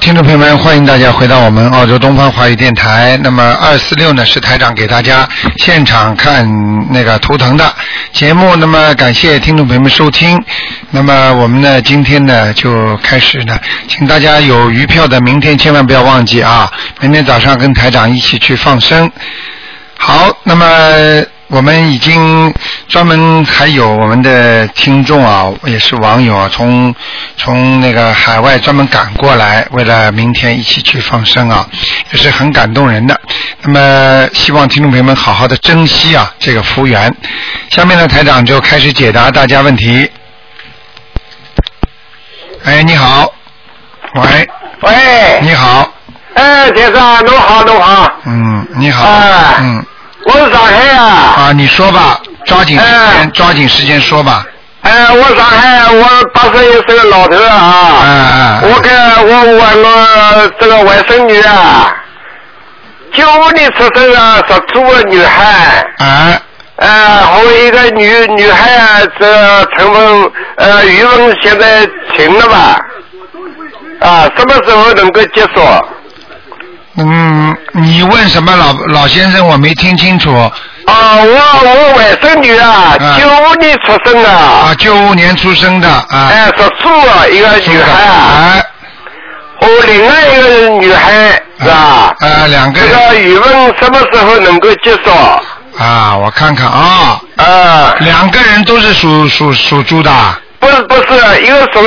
听众朋友们，欢迎大家回到我们澳洲东方华语电台。那么二四六呢是台长给大家现场看那个图腾的节目。那么感谢听众朋友们收听。那么我们呢今天呢就开始呢，请大家有余票的明天千万不要忘记啊，明天早上跟台长一起去放生。好，那么。我们已经专门还有我们的听众啊，也是网友啊，从从那个海外专门赶过来，为了明天一起去放生啊，也是很感动人的。那么希望听众朋友们好好的珍惜啊这个福缘。下面呢，台长就开始解答大家问题。哎，你好，喂，喂，你好，哎，先生，侬好，侬好，嗯，你好，哎嗯，我是上海啊，啊，你说吧，抓紧时间，哎抓紧时间说吧。哎，我上海，我八十一岁的老头啊啊，哎，我跟我我我这个外甥女啊，九五年出生的，属猪的女孩，哎，呃，还有一个女女孩啊，这成分呃语文现在停了吧？啊，什么时候能够结束？嗯，你问什么老老先生？我没听清楚。啊，我我外甥女啊，嗯九五年出生的，啊，九五年出生的啊。哎，属猪啊，一个女孩啊，哎，和另外一个女孩是吧？啊，两个这个语文什么时候能够结束？啊，我看看啊，啊，两个人都是属属属猪的，不是不是，一个属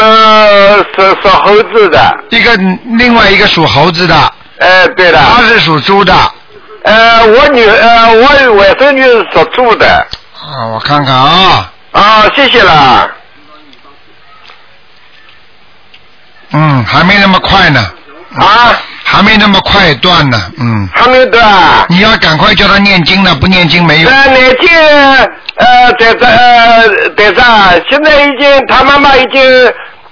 属属猴子的，一个另外一个属猴子的，哎，对的，他是属猪的。呃，我女呃我外孙女是属猪的，啊，我看看啊，啊，谢谢了，嗯，还没那么快呢，啊，还没那么快断呢，嗯，还没有的啊。你要赶快叫他念经了，不念经没有。呃，念经呃，在这呃，在这，现在已经他妈妈已经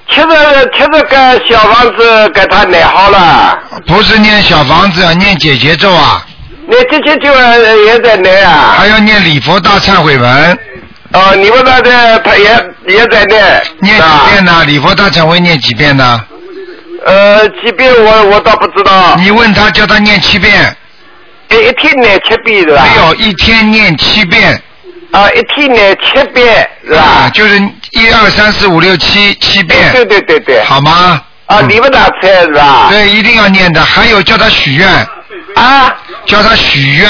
七十七十个小房子给他买好了，不是念小房子，要念姐姐咒啊，那这些就呃也在念啊。还要念礼佛大忏悔文，哦，你们那的他也也在念。念几遍呢？礼佛大忏悔念几遍呢？呃，几遍我我倒不知道。你问他，叫他念七遍，一一天念七遍是吧？没有一天念七遍啊，一天念七遍是啊，吧？就是一二三四五六七七对遍，对对对对。好吗？啊，嗯你们那菜是吧？对，一定要念的。还有叫他许愿，啊，叫他许愿，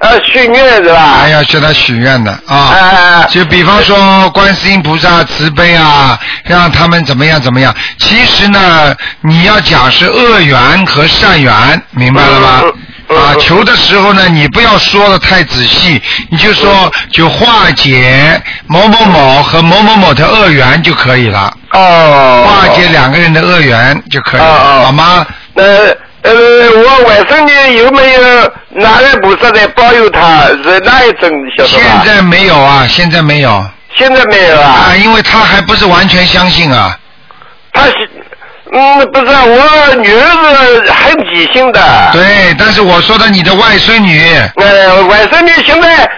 呃，许愿是吧？哎呀叫他许愿的啊。啊，就比方说，观世音菩萨慈悲啊，让他们怎么样怎么样。其实呢，你要讲是恶缘和善缘，明白了吗？嗯嗯啊，嗯求的时候呢，你不要说的太仔细，你就说就化解某某某和某某某的恶缘就可以了，哦。化解两个人的恶缘就可以了，好吗？呃呃，我外甥女有没有哪位菩萨在保佑她？是哪一种？晓得现？在没有啊，现在没有现在没有啊啊，。因为他还不是完全相信啊。她是嗯，不是，我女儿是很理性的。。对，但是我说的你的外孙女，呃，外孙女现在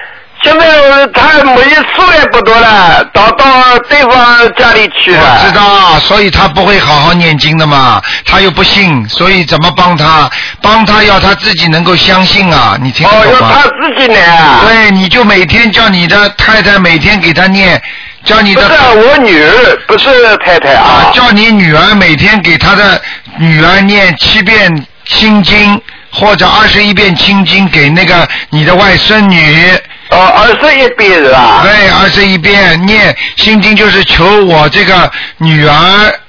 现在他每一数也不多了，到到对方家里去了。我知。道，所以他不会好好念经的嘛，他又不信，所以怎么帮他？帮他要他自己能够相信啊，你听懂吗？要他自己来啊。。对，你就每天叫你的太太每天给他念，叫你的不是我女儿，不是太太啊啊，。叫你女儿每天给她的女儿念七遍心经或者二十一遍心经给那个你的外孙女。哦，二十一遍是吧？对，二十一遍念心经就是求我这个女儿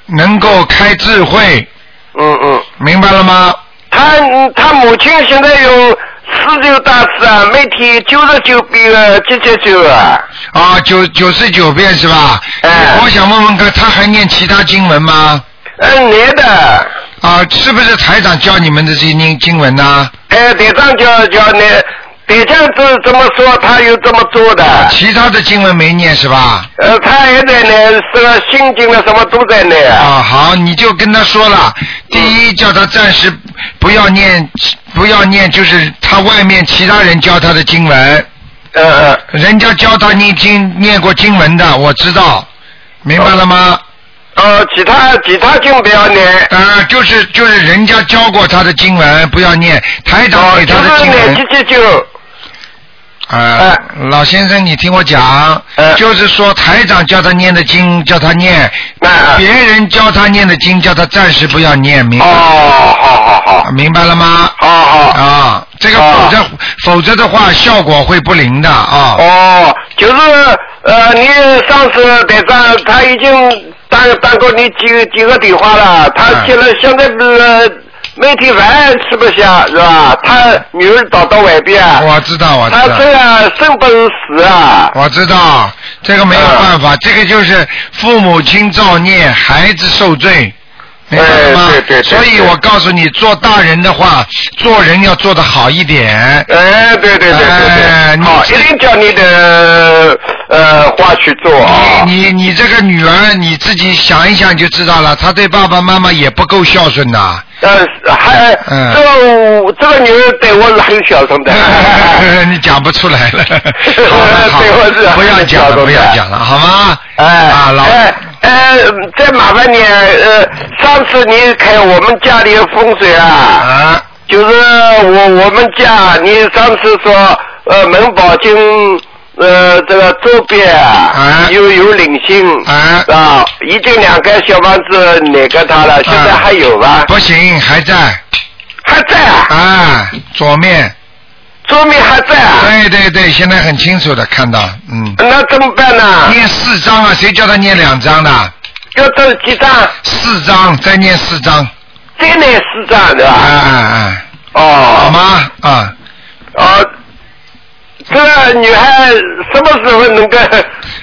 能够开智慧，嗯嗯。明白了吗？他嗯他母亲现在用四九大字啊，每天九十九遍的九九九啊。啊，九九十九遍是吧？哎我想问问看，他还念其他经文吗？嗯，念的，啊，是不是台长教你们的这些经经文呢？哎，队长叫叫那队长这这么说，他又这么做的。其他的经文没念是吧？呃，他还在念，这个心经的什么都在念。啊，好，你就跟他说了，第一叫他暂时不要念，不要念，就是他外面其他人教他的经文，嗯嗯。人家教他念经念过经文的，我知道，明白了吗？呃，其他其他经不要念，呃，就是就是人家教过他的经文不要念，台长哦，给他的就是经文念七七九，啊，老先生，你听我讲，哎。就是说台长叫他念的经，叫他念，那别人教他念的经，叫他暂时不要念，明白哦，白、好好好，明白了吗？好好。啊，这个哦否则、否则的话，效果会不灵的啊。哦，就是呃，你上次台长他已经打打过你几个几个电话了，他嗯现在现在不是每天饭吃不下是吧？他女儿倒到外边，我知道，我知道。他这样生不如死啊！我知道，这个没有嗯办法，这个就是父母亲造孽，孩子受罪，明白吗？哎对对对所以我告诉你，做大人的话，做人要做得好一点。哎，对对对对对，好，一定叫你的呃话去做啊！你你你这个女儿，你自己想一想就知道了，她对爸爸妈妈也不够孝顺呐。呃，还嗯这个这个女儿对我是很孝顺的。你讲不出来了，好了好对我是了，不要讲了，不要讲了，好吗？哎，啊，老哎，呃，再麻烦你，呃，上次你看我们家里的风水啊，啊，就是我我们家，你上次说，呃，门宝经，呃，这个周边啊哎，有有灵性，啊啊，已经两个小房子拿给他了，现在还有吧？不行，还在，还在啊？啊，左面，桌面还在啊？对对对，现在很清楚的看到，嗯，那怎么办呢？念四张啊，谁叫他念两张的？要走几张？四张，再念四张，再念四张对啊吧？啊啊，好哦，吗？啊，哦，这个女孩什么时候能够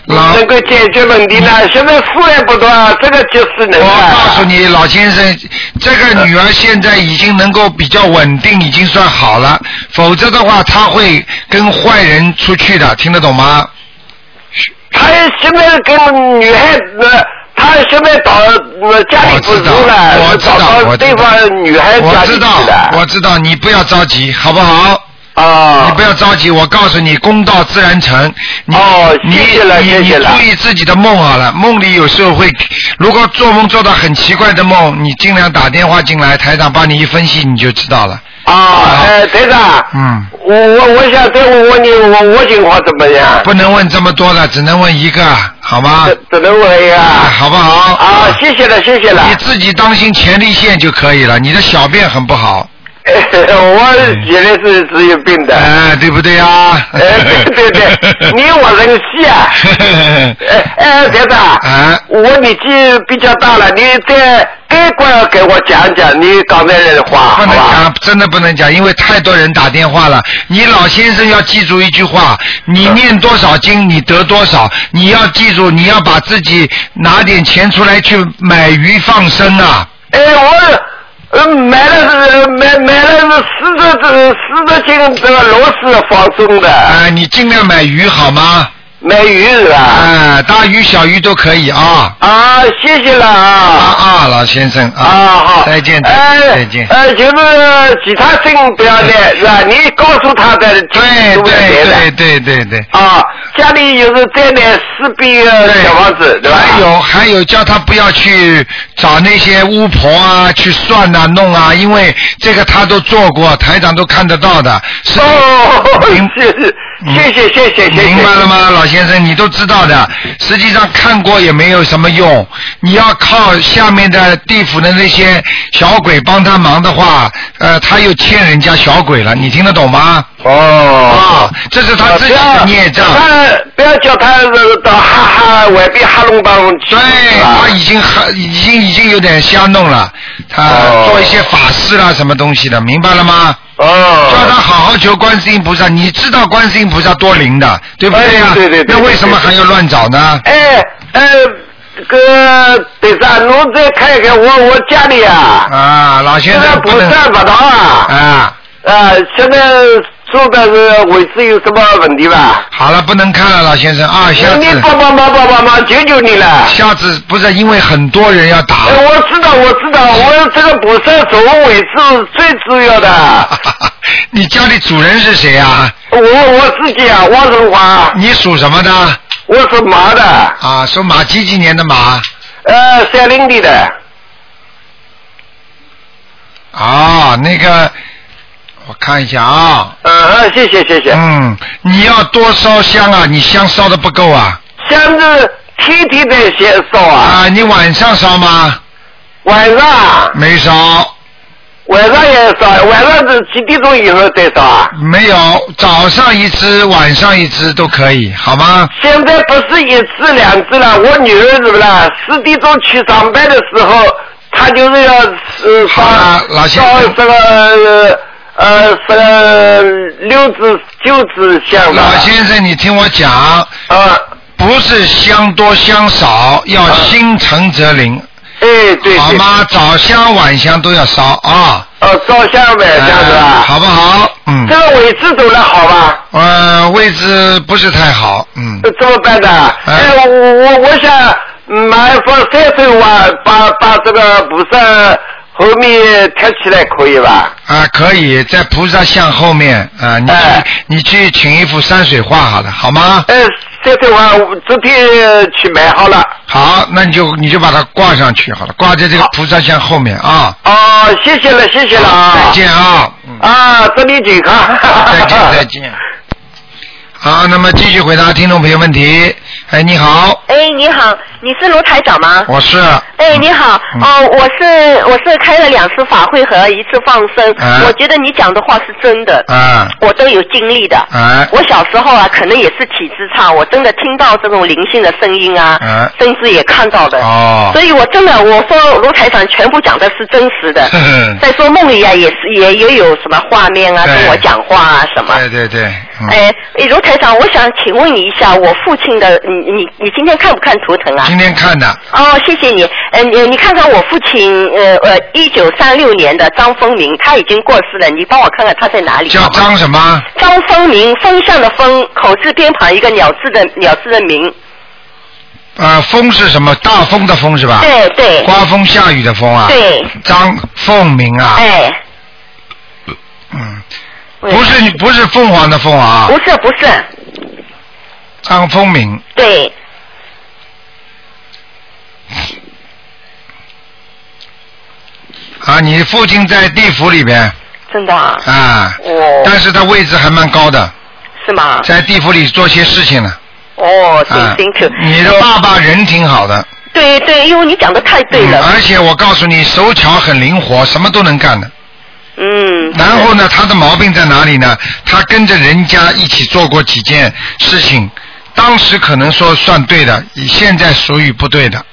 老能够解决问题呢？现在书也不多，这个就是能我啊。告诉你，老先生，这个女儿现在已经能够比较稳定，已经算好了。否则的话，她会跟坏人出去的，听得懂吗？他现在跟女孩子，他现在到呃家里不住了，我知道找到我知道对方女孩家里去我知道，我。知道，你不要着急，好不好？啊你不要着急，我告诉你，公道自然成。你哦你谢谢了你谢谢了你注意自己的梦好了，梦里有时候会，如果做梦做到很奇怪的梦，你尽量打电话进来，台长帮你一分析，你就知道了。啊，哎，台长，嗯，我我我想再问问你，我我情况怎么样？不能问这么多了，只能问一个，好吗？只只能问一个。啊，好不好？啊，谢谢了，谢谢了。你自己当心前列腺就可以了，你的小便很不好，我原来是是有病的。哎，对不对啊？哎，对对对，你我人气啊。哎哎，队长，啊我年纪比较大了，你再该管给我讲讲你刚才的话，不能？讲，真的不能讲，因为太多人打电话了。你老先生要记住一句话：你念多少经，你得多少。你要记住，你要把自己拿点钱出来去买鱼放生啊！哎，我。呃，买了是买买了是四十这四十斤这个螺丝放松的，啊，你尽量买鱼好吗？买鱼是吧？啊，大鱼小鱼都可以啊。啊，谢谢了啊啊。啊，老先生啊，啊，好，再见，哎，再见。呃，就是其他事情不要念，是吧？你告诉他的，对对对对对对。啊，家里有时再买四壁的小房子，对吧？还有还有，叫他不要去找那些巫婆啊，去算啊弄啊，因为这个他都做过，台长都看得到的。是哦，明谢谢谢谢谢谢。明白了吗，老先生？你都知道的，实际上看过也没有什么用。你要靠下面的地府的那些小鬼帮他忙的话，呃，他又欠人家小鬼了。你听得懂吗？哦。啊、哦，这是他自己的孽障。他不要叫他到哈哈外边哈龙帮。对，他已经哈已经已经有点瞎弄了，他做一些法事啦、啊、什么东西的，明白了吗？叫他哦。好好求观世音菩萨，你知道观世音菩萨多灵的，对不对？呀、哎对对对那为什么还要乱找呢？哎，哎，这个队长，侬再看一看我我家里啊，啊，老先现在不生不能算不到啊，啊，啊，现在说的是位置有什么问题吧？好了，不能看了，老先生啊，下你次帮帮忙帮帮忙，求求你了。下次不是因为很多人要打，哎，我知道，我知道，我这个不是走位置最主要的。你家里主人是谁啊？我我自己啊，汪荣华，你属什么的？我是马的，啊，属马几几年的马？呃，三零的的。啊，那个，我看一下啊。嗯嗯，谢谢谢谢。嗯，你要多烧香啊，你香烧的不够啊。香是天天在先烧啊。啊，你晚上烧吗？晚上。没烧。晚上也烧，晚上是几点钟以后再烧啊？没有，早上一支，晚上一支都可以，好吗？现在不是一支两支了，我女儿是不是四点钟去上班的时候，她就是要呃烧烧这个呃这个六支九支香老先生，你听我讲。啊。不是香多香少，要心诚则灵。哎，对。好吗？早香晚香都要烧啊。哦，早香晚香是吧？好不好？嗯。这个位置走的好吧？呃，位置不是太好，嗯。怎么办的？哎，我我我想买放三十万，把把这个菩萨后面贴起来可以吧？啊，可以在菩萨像后面啊，你去你去请一幅山水画好了，好吗？哎。山水画昨天去买好了。好，那你就你就把它挂上去好了，挂在这个菩萨像后面啊。哦，谢谢了，谢谢了啊。再见啊。啊，祝你健康。再见，再见。好，那么继续回答听众朋友问题。哎，你好。哎，你好，你是卢台长吗？我是。哎，你好，哦，我是我是开了两次法会和一次放生，我觉得你讲的话是真的，我都有经历的。我小时候啊，可能也是体质差，我真的听到这种灵性的声音啊，甚至也看到的。哦。所以我真的，我说卢台长全部讲的是真实的。再说梦里啊，也是也也有什么画面啊，跟我讲话啊什么。对对对。哎，卢台长，我想请问你一下，我父亲的，你你你今天看不看图腾啊？今天看的。哦，谢谢你。嗯，你你看看我父亲，呃呃，一九三六年的张丰明，他已经过世了，你帮我看看他在哪里？叫张什么？张丰明，风向的风，口字边旁一个鸟字的鸟字的明。啊，风是什么？大风的风是吧？对对。刮风下雨的风啊。对。张凤鸣啊。哎。嗯。不是不是凤凰的凤啊。不是不是。张丰明。对。啊，你父亲在地府里边。真的啊。啊。哦。但是他位置还蛮高的。是吗？在地府里做些事情呢。哦，挺辛苦。你的爸爸人挺好的。对对，因为你讲的太对了。而且我告诉你，手巧很灵活，什么都能干的。嗯。然后呢，他的毛病在哪里呢？他跟着人家一起做过几件事情，当时可能说算对的，现在属于不对的。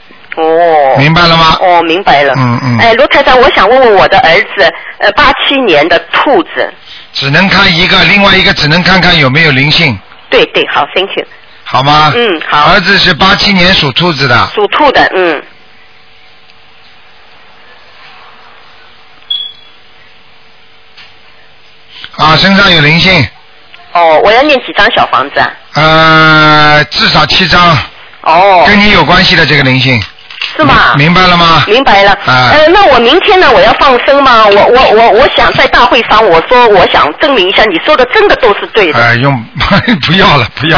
哦，明白了吗？哦，明白了。嗯嗯。哎，罗台长，我想问问我的儿子，呃，八七年的兔子。只能看一个，另外一个只能看看有没有灵性。对对，好，Thank you。好吗？嗯，好。儿子是八七年属兔子的。属兔的，嗯。啊，身上有灵性。哦，我要念几张小房子啊？呃，至少七张。哦，跟你有关系的这个灵性。是吗？明白了吗？明白了。啊。呃，那我明天呢？我要放生吗？我我我我想在大会上，我说我想证明一下，你说的真的都是对的。哎，用 不要了，不要，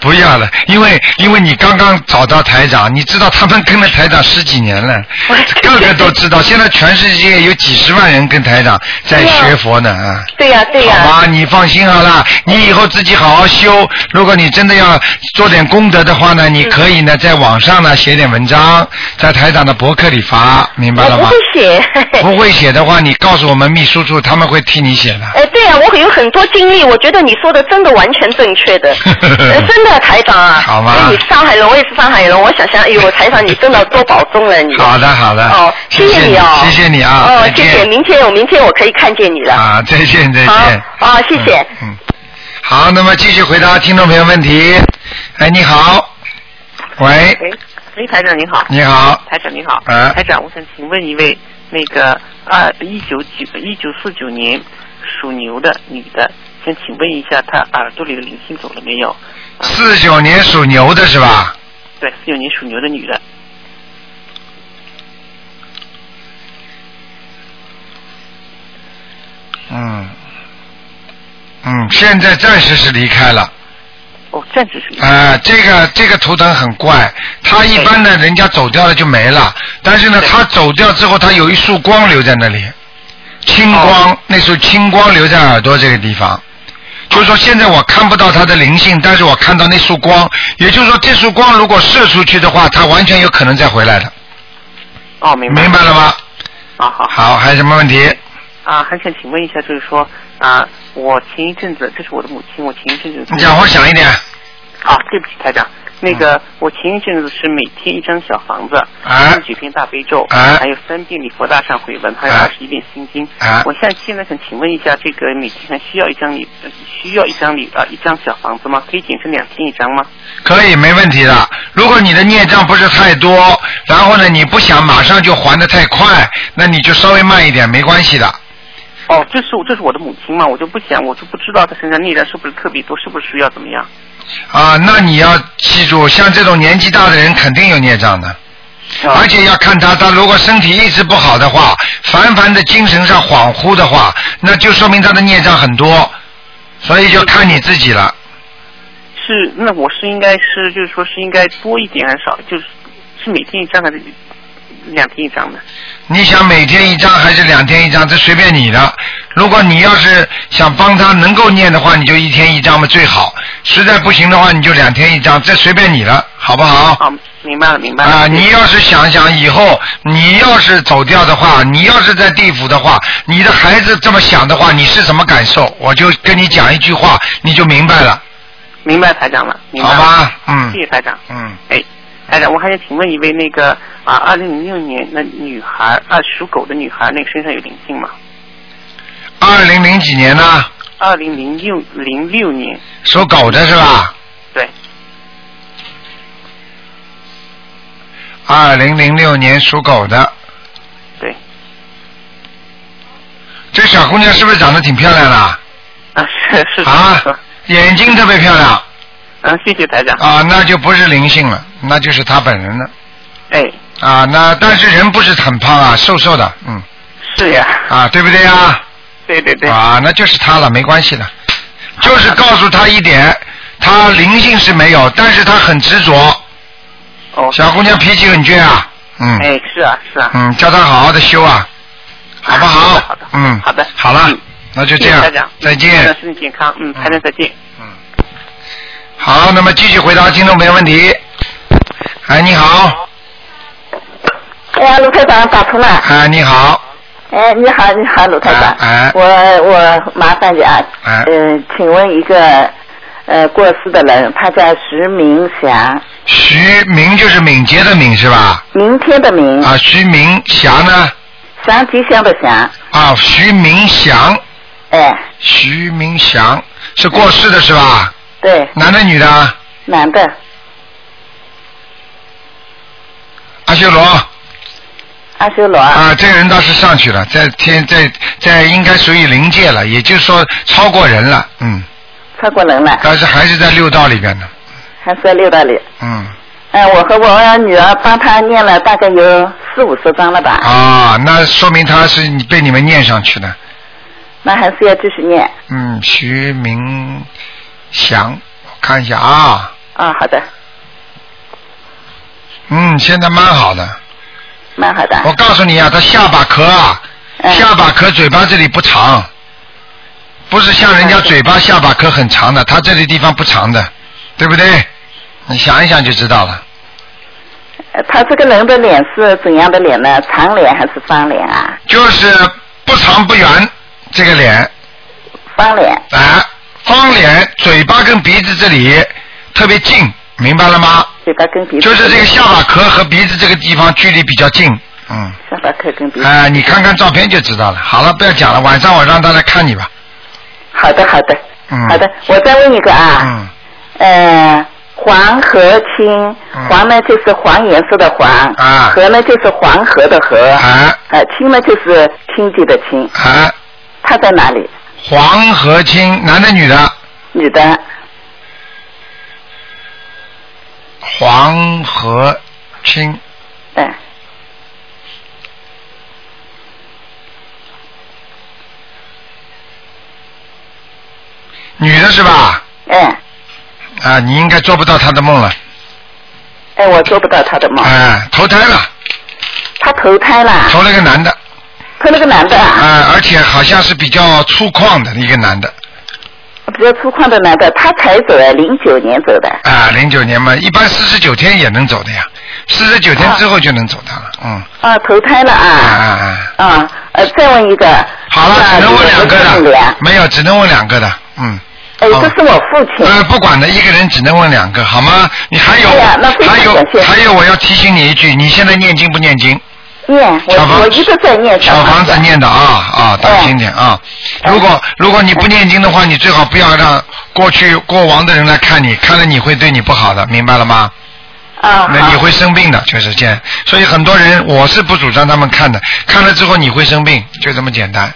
不要了，因为因为你刚刚找到台长，你知道他们跟了台长十几年了，个个都知道。现在全世界有几十万人跟台长在学佛呢啊。对呀，对呀。好吧，你放心好了，你以后自己好好修。如果你真的要做点功德的话呢，你可以呢在网上呢写点文章。在台长的博客里发，明白了吗？不会写。不会写的话，你告诉我们秘书处，他们会替你写的。哎，对啊，我有很多经历，我觉得你说的真的完全正确的，真的台长啊。好吗？你上海人，我也是上海人，我想想，哎呦，台长你真的多保重了你。好的，好的。哦，谢谢你哦。谢谢你啊。哦，谢谢，明天我明天我可以看见你了。啊，再见，再见。好，啊，谢谢。嗯。好，那么继续回答听众朋友问题。哎，你好。喂。喂，台长您好。你好，台长你好。嗯。台长，我想请问一位，那个二一九九一九四九年属牛的女的，想请问一下她耳朵里的灵性走了没有？四九年属牛的是吧？对，四九年属牛的女的。嗯。嗯，现在暂时是离开了。哦，暂时是。啊，这个这个图腾很怪，他一般呢人家走掉了就没了，但是呢，他走掉之后，他有一束光留在那里，青光，那束青光留在耳朵这个地方。就是说，现在我看不到他的灵性，但是我看到那束光，也就是说，这束光如果射出去的话，他完全有可能再回来的。哦，明白。明白了吗？啊，好。好，还有什么问题？啊，还想请问一下，就是说啊，我前一阵子，这是我的母亲，我前一阵子。你讲话响一点。好，对不起，台长。那个，我前一阵子是每天一张小房子，啊，几篇大悲咒，啊，还有三遍礼佛大忏悔文，还有二十一遍心经。啊，我现在现在想请问一下，这个每天还需要一张礼，需要一张礼啊，一张小房子吗？可以减成两天一张吗？可以，没问题的。如果你的孽障不是太多，然后呢，你不想马上就还的太快，那你就稍微慢一点，没关系的。哦，这是我这是我的母亲嘛，我就不想，我就不知道她身上孽障是不是特别多，是不是需要怎么样？啊，那你要记住，像这种年纪大的人肯定有孽障的，而且要看他，他如果身体一直不好的话，凡凡的精神上恍惚的话，那就说明他的孽障很多，所以就看你自己了。是，那我是应该是，就是说是应该多一点还是少？就是是每天一张还是两天一张的？你想每天一张还是两天一张？这随便你的。如果你要是想帮他能够念的话，你就一天一张嘛最好。实在不行的话，你就两天一张，这随便你了，好不好？好，明白了，明白了。啊，你要是想想以后，你要是走掉的话，你要是在地府的话，你的孩子这么想的话，你是什么感受？我就跟你讲一句话，你就明白了。明白台长了，明白。好吧，嗯。谢谢台长。嗯。哎，台长，我还想请问一位那个啊，二零零六年那女孩，啊属狗的女孩，那个身上有灵性吗？二零零几年呢？二零零六零六年。属狗的是吧？对。二零零六年属狗的。对。这小姑娘是不是长得挺漂亮的？啊，是是。啊。眼睛特别漂亮。嗯，谢谢台长。啊，那就不是灵性了，那就是她本人了。哎。啊，那但是人不是很胖啊，瘦瘦的，嗯。是呀。啊，对不对呀？对对对。啊，那就是他了，没关系的。就是告诉他一点，他灵性是没有，但是他很执着。哦。小姑娘脾气很倔啊，嗯。哎，是啊，是啊。嗯，叫他好好的修啊，好不好？好的。嗯。好的。好了。那就这样，再见。身体健康，嗯，还能再见。嗯。好，那么继续回答听众朋友问题。哎，你好。哎呀，卢台长打通了。啊，你好。哎，你好，你好，卢台长。哎。我我麻烦你啊。哎。嗯，请问一个呃过世的人，他叫徐明祥。徐明就是敏捷的敏是吧？明天的明。啊，徐明祥呢？祥吉祥的祥。啊，徐明祥。哎，徐明祥是过世的是吧？对。男的女的？男的。阿修罗。阿修罗。啊，这个人倒是上去了，在天在在应该属于灵界了，也就是说超过人了，嗯。超过人了。但是还是在六道里边呢。还是在六道里。嗯。嗯，我和我女儿帮他念了大概有四五十章了吧。啊，那说明他是被你们念上去的。那还是要继续念。嗯，徐明祥，我看一下啊。啊，好的。嗯，现在蛮好的。蛮好的。我告诉你啊，他下巴壳啊，下巴壳嘴巴这里不长，不是像人家嘴巴下巴壳很长的，他这里地方不长的，对不对？你想一想就知道了。他这个人的脸是怎样的脸呢？长脸还是方脸啊？就是不长不圆。这个脸，方脸，啊，方脸，嘴巴跟鼻子这里特别近，明白了吗？嘴巴跟鼻子就是这个下巴壳和鼻子这个地方距离比较近，嗯。下巴壳跟鼻子。啊，你看看照片就知道了。好了，不要讲了，晚上我让他来看你吧。好的，好的。嗯。好的，我再问一个啊。嗯。呃，黄河青，黄呢就是黄颜色的黄，啊。河呢就是黄河的河，啊。呃，青呢就是清洁的清。啊。他在哪里？黄河清，男的女的？女的。黄河清。对。女的是吧？嗯。啊，你应该做不到他的梦了。哎，我做不到他的梦。哎，投胎了。他投胎了。投了个男的。投了个男的。啊，而且好像是比较粗犷的一个男的。比较粗犷的男的，他才走的，零九年走的。啊，零九年嘛，一般四十九天也能走的呀，四十九天之后就能走的了，嗯。啊，投胎了啊。啊啊啊。啊，呃，再问一个。好了，只能问两个的。没有，只能问两个的，嗯。哎，这是我父亲。呃，不管的，一个人只能问两个，好吗？你还有，还有，还有，我要提醒你一句，你现在念经不念经？念，我我一直在念。小房子念的啊啊，当心点啊！如果如果你不念经的话，你最好不要让过去过往的人来看你，看了你会对你不好的，明白了吗？啊。那你会生病的，就是这样。所以很多人，我是不主张他们看的，看了之后你会生病，就这么简单。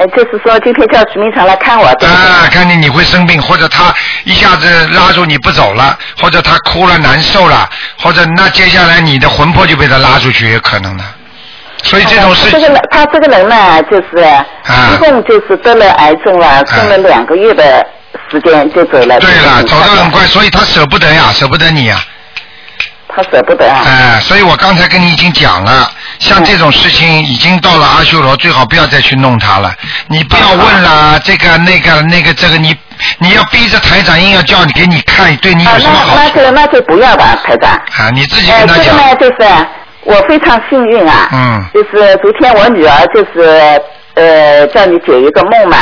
呃，就是说今天叫徐明成来看我。啊，看见你会生病，或者他一下子拉住你不走了，或者他哭了难受了，或者那接下来你的魂魄就被他拉出去，也可能的。所以这种事。这个人，他这个人呢，就是一共就是得了癌症了，剩了两个月的时间就走了。对了，走得很快，所以他舍不得呀，舍不得你呀。他舍不得啊。哎，所以我刚才跟你已经讲了，像这种事情已经到了阿修罗，最好不要再去弄他了。你不要问了，这个、那个、那个、这个，你你要逼着台长硬要叫你给你看，对你有什么好那那就那就不要吧，台长。啊，你自己跟他讲。这个呢，就是我非常幸运啊。嗯。就是昨天我女儿就是呃叫你解一个梦嘛。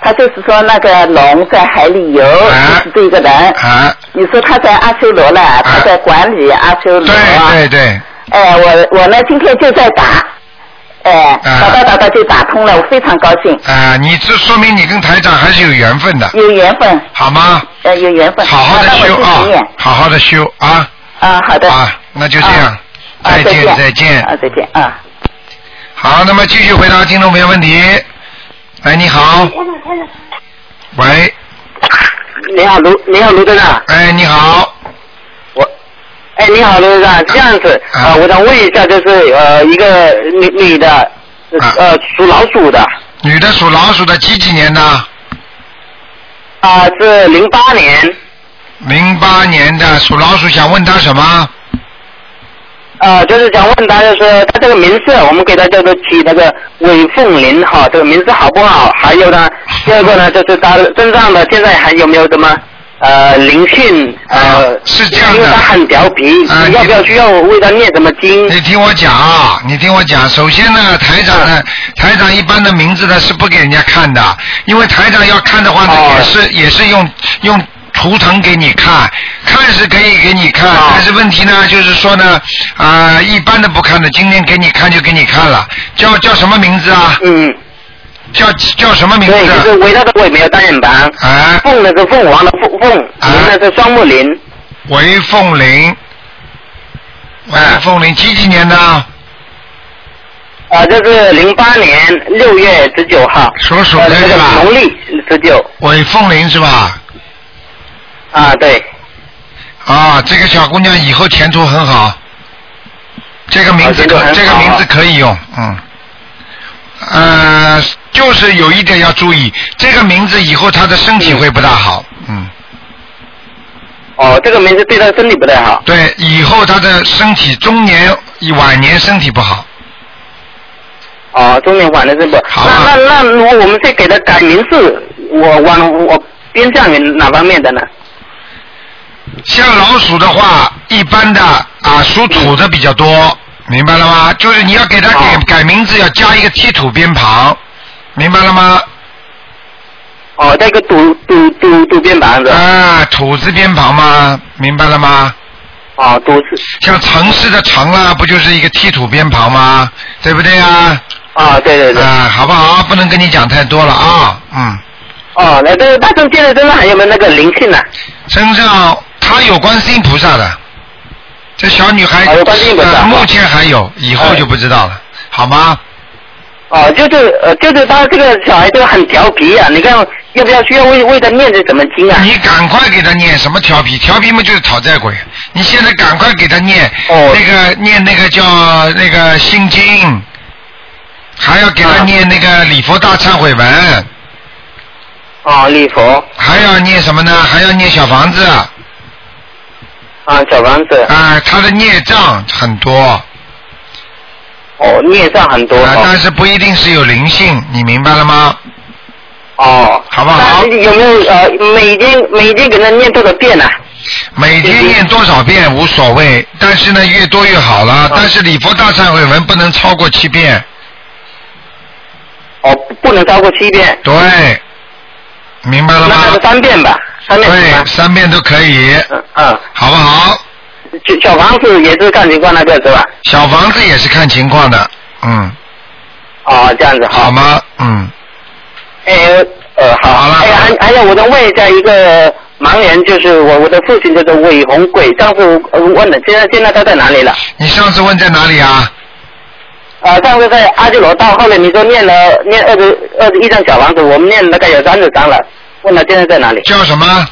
他就是说那个龙在海里游，就是这个人。啊。你说他在阿修罗了，他在管理阿修罗。对对对。哎，我我呢今天就在打，哎，打打打打就打通了，我非常高兴。啊，你这说明你跟台长还是有缘分的。有缘分。好吗？呃，有缘分。好好的修啊！好好的修啊！啊，好的。啊，那就这样。再见再见。啊，再见啊。好，那么继续回答听众朋友问题。哎，你好。喂。你好，卢，你好，卢队长。哎，你好。我，哎，你好，罗队长。这样子，啊，我想问一下，就是呃，一个女女的，呃，属老鼠的。女的属老鼠的，几几年的？啊，是零八年。零八年的属老鼠，想问他什么？呃，就是想问他，就是他这个名字，我们给他叫做起那个韦凤林哈，这个名字好不好？还有呢，第二个呢，就是他身上的现在还有没有什么呃灵性？呃，是这样的，因为他很调皮，你要不要需要我为他念什么经？你听我讲啊，你听我讲，首先呢，台长呢，台长一般的名字呢是不给人家看的，因为台长要看的话呢，也是也是用用。图腾给你看，看是可以给你看，但是问题呢，就是说呢，啊，一般的不看的，今天给你看就给你看了，叫叫什么名字啊？嗯。叫叫什么名字？对，就是伟大的伟没有单人旁。啊。凤那个凤凰的凤凤，林那是双木林。韦凤林。韦凤林几几年的？啊，这是零八年六月十九号。属鼠的是吧？农历十九。韦凤林是吧？啊，对。啊，这个小姑娘以后前途很好。这个名字可，这个名字可以用，嗯。呃，就是有一点要注意，这个名字以后他的身体会不大好，嗯。哦，这个名字对他身体不太好。对，以后他的身体中年、晚年身体不好。哦，中年晚年身体不好。那那那，如果我们再给他改名字，我往我偏向于哪方面的呢？像老鼠的话，一般的啊属土的比较多，明白了吗？就是你要给他改改名字，要加一个踢土边旁，明白了吗？哦，那个土土土土边旁的。啊，土字边旁吗？明白了吗？啊，土字。像城市的城啊，不就是一个踢土边旁吗？对不对啊？啊，对对对。啊，好不好？不能跟你讲太多了啊，嗯。哦，那这大圣现在身上还有没有那个灵性呢？身上。他有观世音菩萨的，这小女孩目前还有，以后就不知道了，好吗？哦，就是呃，就是他这个小孩就很调皮啊，你看要不要需要为为他念这什么经啊？你赶快给他念什么调皮？调皮嘛就是讨债鬼，你现在赶快给他念那个念那个叫那个心经，还要给他念那个礼佛大忏悔文。哦，礼佛。还要念什么呢？还要念小房子。啊，小房子。啊，他的孽障很多。哦，孽障很多。啊，但是不一定是有灵性，你明白了吗？哦。好不好？有没有呃，每天每天给他念多少遍呢？每天念多少遍无所谓，但是呢，越多越好了。但是礼佛大忏悔文不能超过七遍。哦，不能超过七遍。对，明白了吗？那三遍吧，三遍对，三遍都可以。嗯嗯，好不好？小房子也是看情况那个是吧？小房子也是看情况的，嗯。哦，这样子好吗？嗯。哎，呃，好。好了。哎，还还有，我再问一下一个盲人，就是我我的父亲叫做韦红贵，上次问的，现在现在他在哪里了？你上次问在哪里啊？啊，上次在阿基罗道，后来你说念了念二十二十一张小房子，我们念大概有三十张了，问他现在在哪里？叫什么？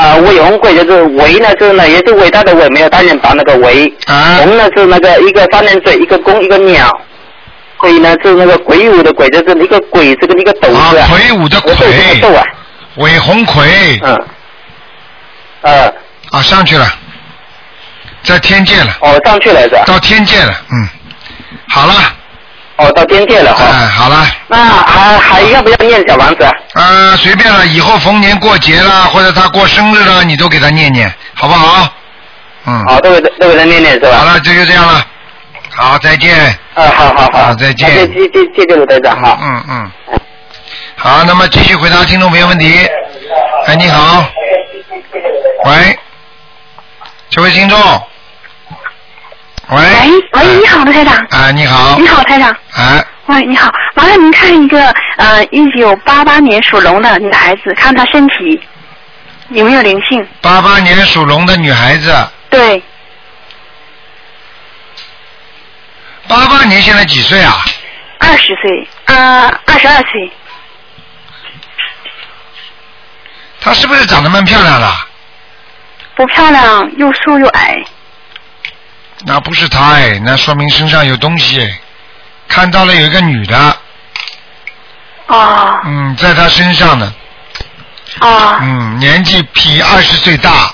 啊，韦红贵就是韦呢，是呢也是伟大的伟，没有单人旁那个韦。啊。红呢是那个一个三点水，一个弓一个鸟。鬼呢是那个鬼舞的鬼，就是一个鬼这个一个斗字啊。鬼舞的鬼。斗啊。韦红魁。嗯。呃。啊，上去了，在天界了。哦，上去了是吧？到天界了，嗯。好了。哦，到边界了哈。哎，好了。那还还要不要念小王子？啊，随便了，以后逢年过节啦，或者他过生日了，你都给他念念，好不好？嗯。好，都给都给他念念是吧？好了，这就这样了。好，再见。啊，好好好，再见。谢谢谢谢谢卢队长哈。嗯嗯。好，那么继续回答听众朋友问题。哎，你好。喂。这位听众。喂，喂，你好，卢台长。啊，你好。你好，台长。啊。喂，你好，麻烦您看一个呃，一九八八年属龙的女孩子，看她身体有没有灵性。八八年属龙的女孩子。对。八八年现在几岁啊？二十岁，呃，二十二岁。她是不是长得蛮漂亮的？不漂亮，又瘦又矮。那不是他哎，那说明身上有东西哎，看到了有一个女的。啊。嗯，在他身上呢。啊。嗯，年纪比二十岁大。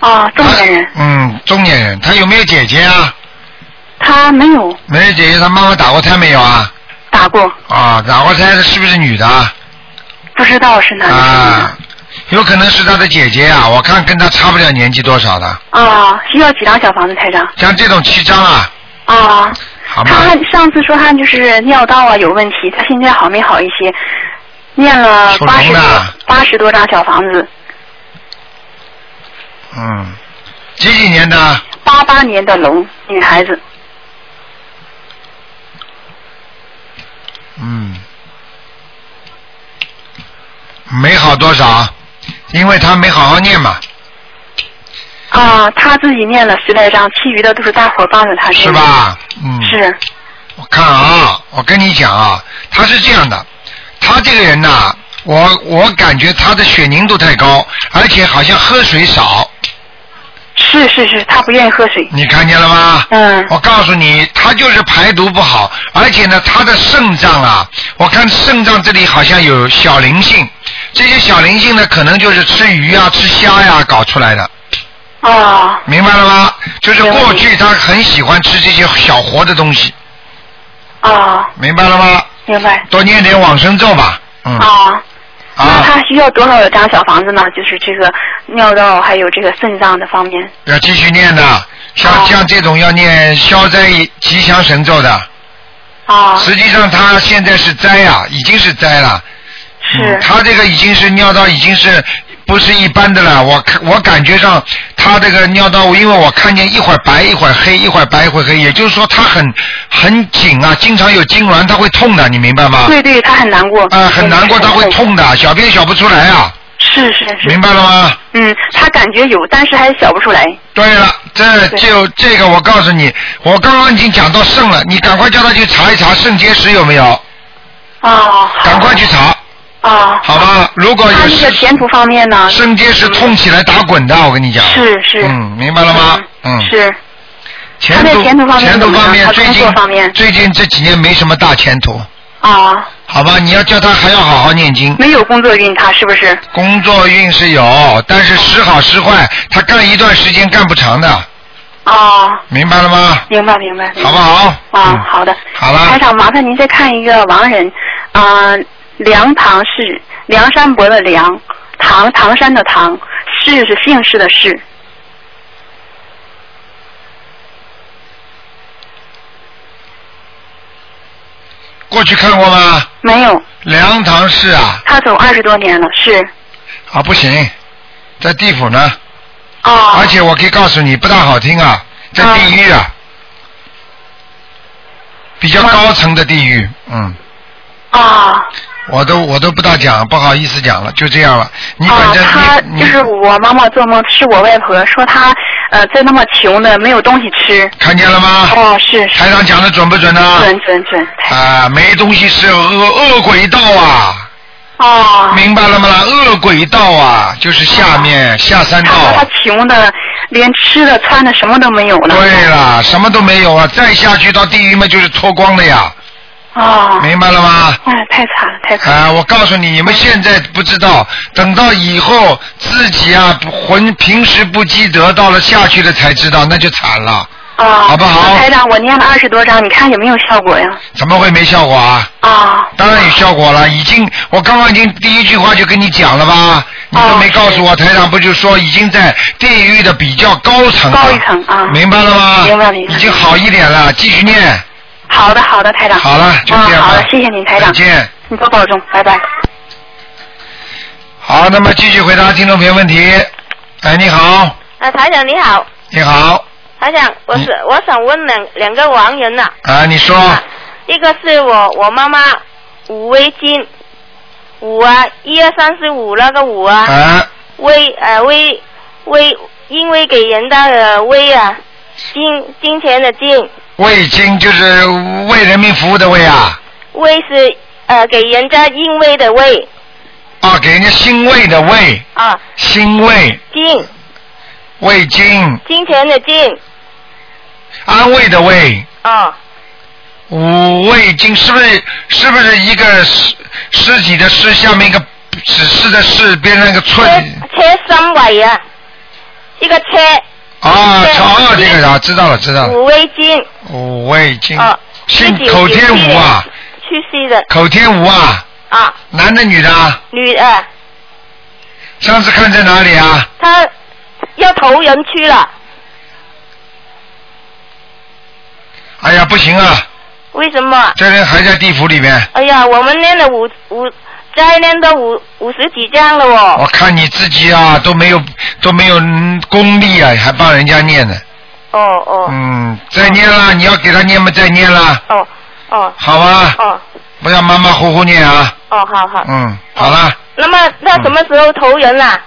啊，中年人。嗯，中年人，他有没有姐姐啊？他没有。没有姐姐，他妈妈打过胎没有啊？打过。啊，打过胎的是不是女的？不知道是男的。啊。有可能是他的姐姐啊，我看跟他差不了年纪多少的。啊，需要几张小房子，台长？像这种七张啊。啊。好他上次说他就是尿道啊有问题，他现在好没好一些？念了八十多八十多张小房子。嗯，几几年的？八八年的龙女孩子。嗯。没好多少。因为他没好好念嘛。啊，他自己念了十来张，其余的都是大伙帮着他念。是吧？嗯。是。我看啊，我跟你讲啊，他是这样的，他这个人呐，我我感觉他的血凝度太高，而且好像喝水少。是是是，他不愿意喝水。你看见了吗？嗯。我告诉你，他就是排毒不好，而且呢，他的肾脏啊，我看肾脏这里好像有小灵性。这些小灵性呢，可能就是吃鱼啊、吃虾呀搞出来的。啊。明白了吗？就是过去他很喜欢吃这些小活的东西。啊。明白了吗？明白。多念点往生咒吧。嗯。啊。那他需要多少张小房子呢？就是这个尿道还有这个肾脏的方面。要继续念的，像像这种要念消灾吉祥神咒的。啊。实际上他现在是灾呀，已经是灾了。是，他这个已经是尿道已经是不是一般的了。我看我感觉上他这个尿道，因为我看见一会儿白一会儿黑，一会儿白一会儿黑，也就是说他很很紧啊，经常有痉挛，他会痛的，你明白吗？对对，他很难过。啊，很难过，他会痛的，小便小不出来啊。是是是。明白了吗？嗯，他感觉有，但是还小不出来。对了，这就这个我告诉你，我刚刚已经讲到肾了，你赶快叫他去查一查肾结石有没有。啊。赶快去查。啊，好吧，如果有他这个前途方面呢？肾结石痛起来打滚的，我跟你讲。是是。嗯，明白了吗？嗯。是。前途前途方面前途方面，最近最近这几年没什么大前途。啊。好好吧，你要叫他还要好好念经。没有工作运，他是不是？工作运是有，但是时好时坏，他干一段时间干不长的。哦。明白了吗？明白明白。好不好？啊，好的。好了。台长，麻烦您再看一个亡人，啊，梁唐氏，梁山伯的梁，唐唐山的唐，氏是姓氏的氏。过去看过吗？没有。梁唐氏啊。他走二十多年了，是。啊，不行，在地府呢。哦。而且我可以告诉你，不大好听啊，在地狱啊。比较高层的地狱，嗯。啊。我都我都不大讲，不好意思讲了，就这样了。你反正你他就是我妈妈做梦，是我外婆说她呃在那么穷的没有东西吃。看见了吗？哦，是。台长讲的准不准呢？准准准。啊，没东西吃恶恶鬼道啊。哦。明白了吗？恶鬼道啊，就是下面下三道。他穷的连吃的穿的什么都没有了。对了，什么都没有啊！再下去到地狱嘛，就是脱光了呀。啊，明白了吗？哎，太惨了，太惨了！啊，我告诉你，你们现在不知道，等到以后自己啊，魂平时不积德，到了下去了才知道，那就惨了。啊，好不好？台长，我念了二十多张，你看有没有效果呀？怎么会没效果啊？啊，当然有效果了，已经，我刚刚已经第一句话就跟你讲了吧？你都没告诉我，台长不就说已经在地狱的比较高层了？高一层啊。明白了吗？明白明白。已经好一点了，继续念。好的，好的，台长。好了，就这样好的，谢谢您，台长。再见。你多保重，拜拜。好，那么继续回答听众朋友问题。哎，你好。啊，台长你好。你好。台长，我是我想问两两个亡人呐。啊，你说。一个是我我妈妈五味金，五啊，一二三四五那个五啊。啊。为呃为为因为给人家的为啊，金金钱的金。为金就是为人民服务的为啊。为是呃给人家因为的为。啊，给人家欣慰的慰。啊。欣慰。金。味精。金钱的金。安慰的慰。啊。五味精是不是是不是一个尸尸体的尸下面一个指示的示边上一个寸？车三尾啊，一个车。啊，超这个啥？知道了，知道了。五味金。五味金。啊。姓口天吴啊。去世的。口天吴啊。啊。男的女的？女的。上次看在哪里啊？他要投人去了。哎呀，不行啊！为什么？这人还在地府里面。哎呀，我们练了五五，再念到五五十几章了哦。我看你自己啊，都没有都没有功力啊，还帮人家念呢。哦哦。嗯，再念啦！你要给他念吗？再念啦。哦哦。好吧。哦。不要马马虎虎念啊。哦，好好。嗯，好了。那么他什么时候投人啦？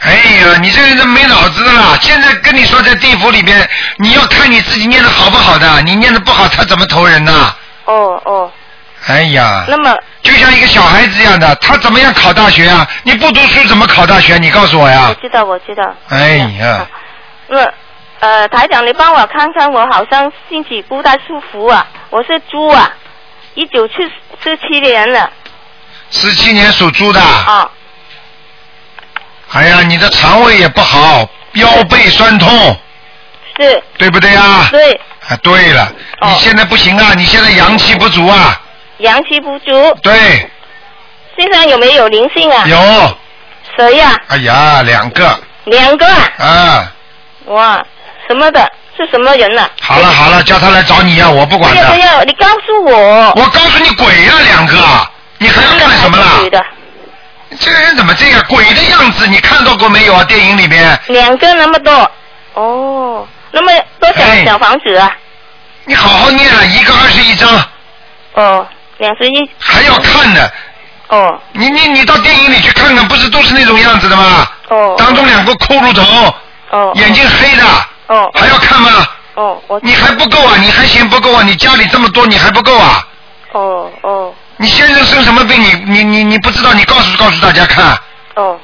哎呀，你这个人没脑子的啦！现在跟你说，在地府里边，你要看你自己念的好不好的，你念的不好，他怎么投人呢？哦哦。哎呀。那么。就像一个小孩子一样的，他怎么样考大学啊？你不读书怎么考大学？你告诉我呀。我知道，我知道。哎呀。那呃，台长，你帮我看看，我好像身体不太舒服啊。我是猪啊，一九七四七年了。十七年属猪的。啊。哎呀，你的肠胃也不好，腰背酸痛，是，对不对啊？对。啊，对了，你现在不行啊，你现在阳气不足啊。阳气不足。对。身上有没有灵性啊？有。谁呀？哎呀，两个。两个。啊。哇，什么的？是什么人呢？好了好了，叫他来找你呀，我不管的。不要不要，你告诉我。我告诉你鬼呀，两个，你还要干什么了？女的。这个人怎么这样？鬼的样子，你看到过没有啊？电影里面。两个那么多，哦，那么多小小房子啊？你好好念啊，一个二十一张。哦，两十一。还要看呢。哦。你你你到电影里去看看，不是都是那种样子的吗？哦。当中两个骷髅头。哦。眼睛黑的。哦。还要看吗？哦，我。你还不够啊？你还嫌不够啊？你家里这么多，你还不够啊？哦哦。你先生生什么病？你你你你不知道？你告诉告诉大家看。哦。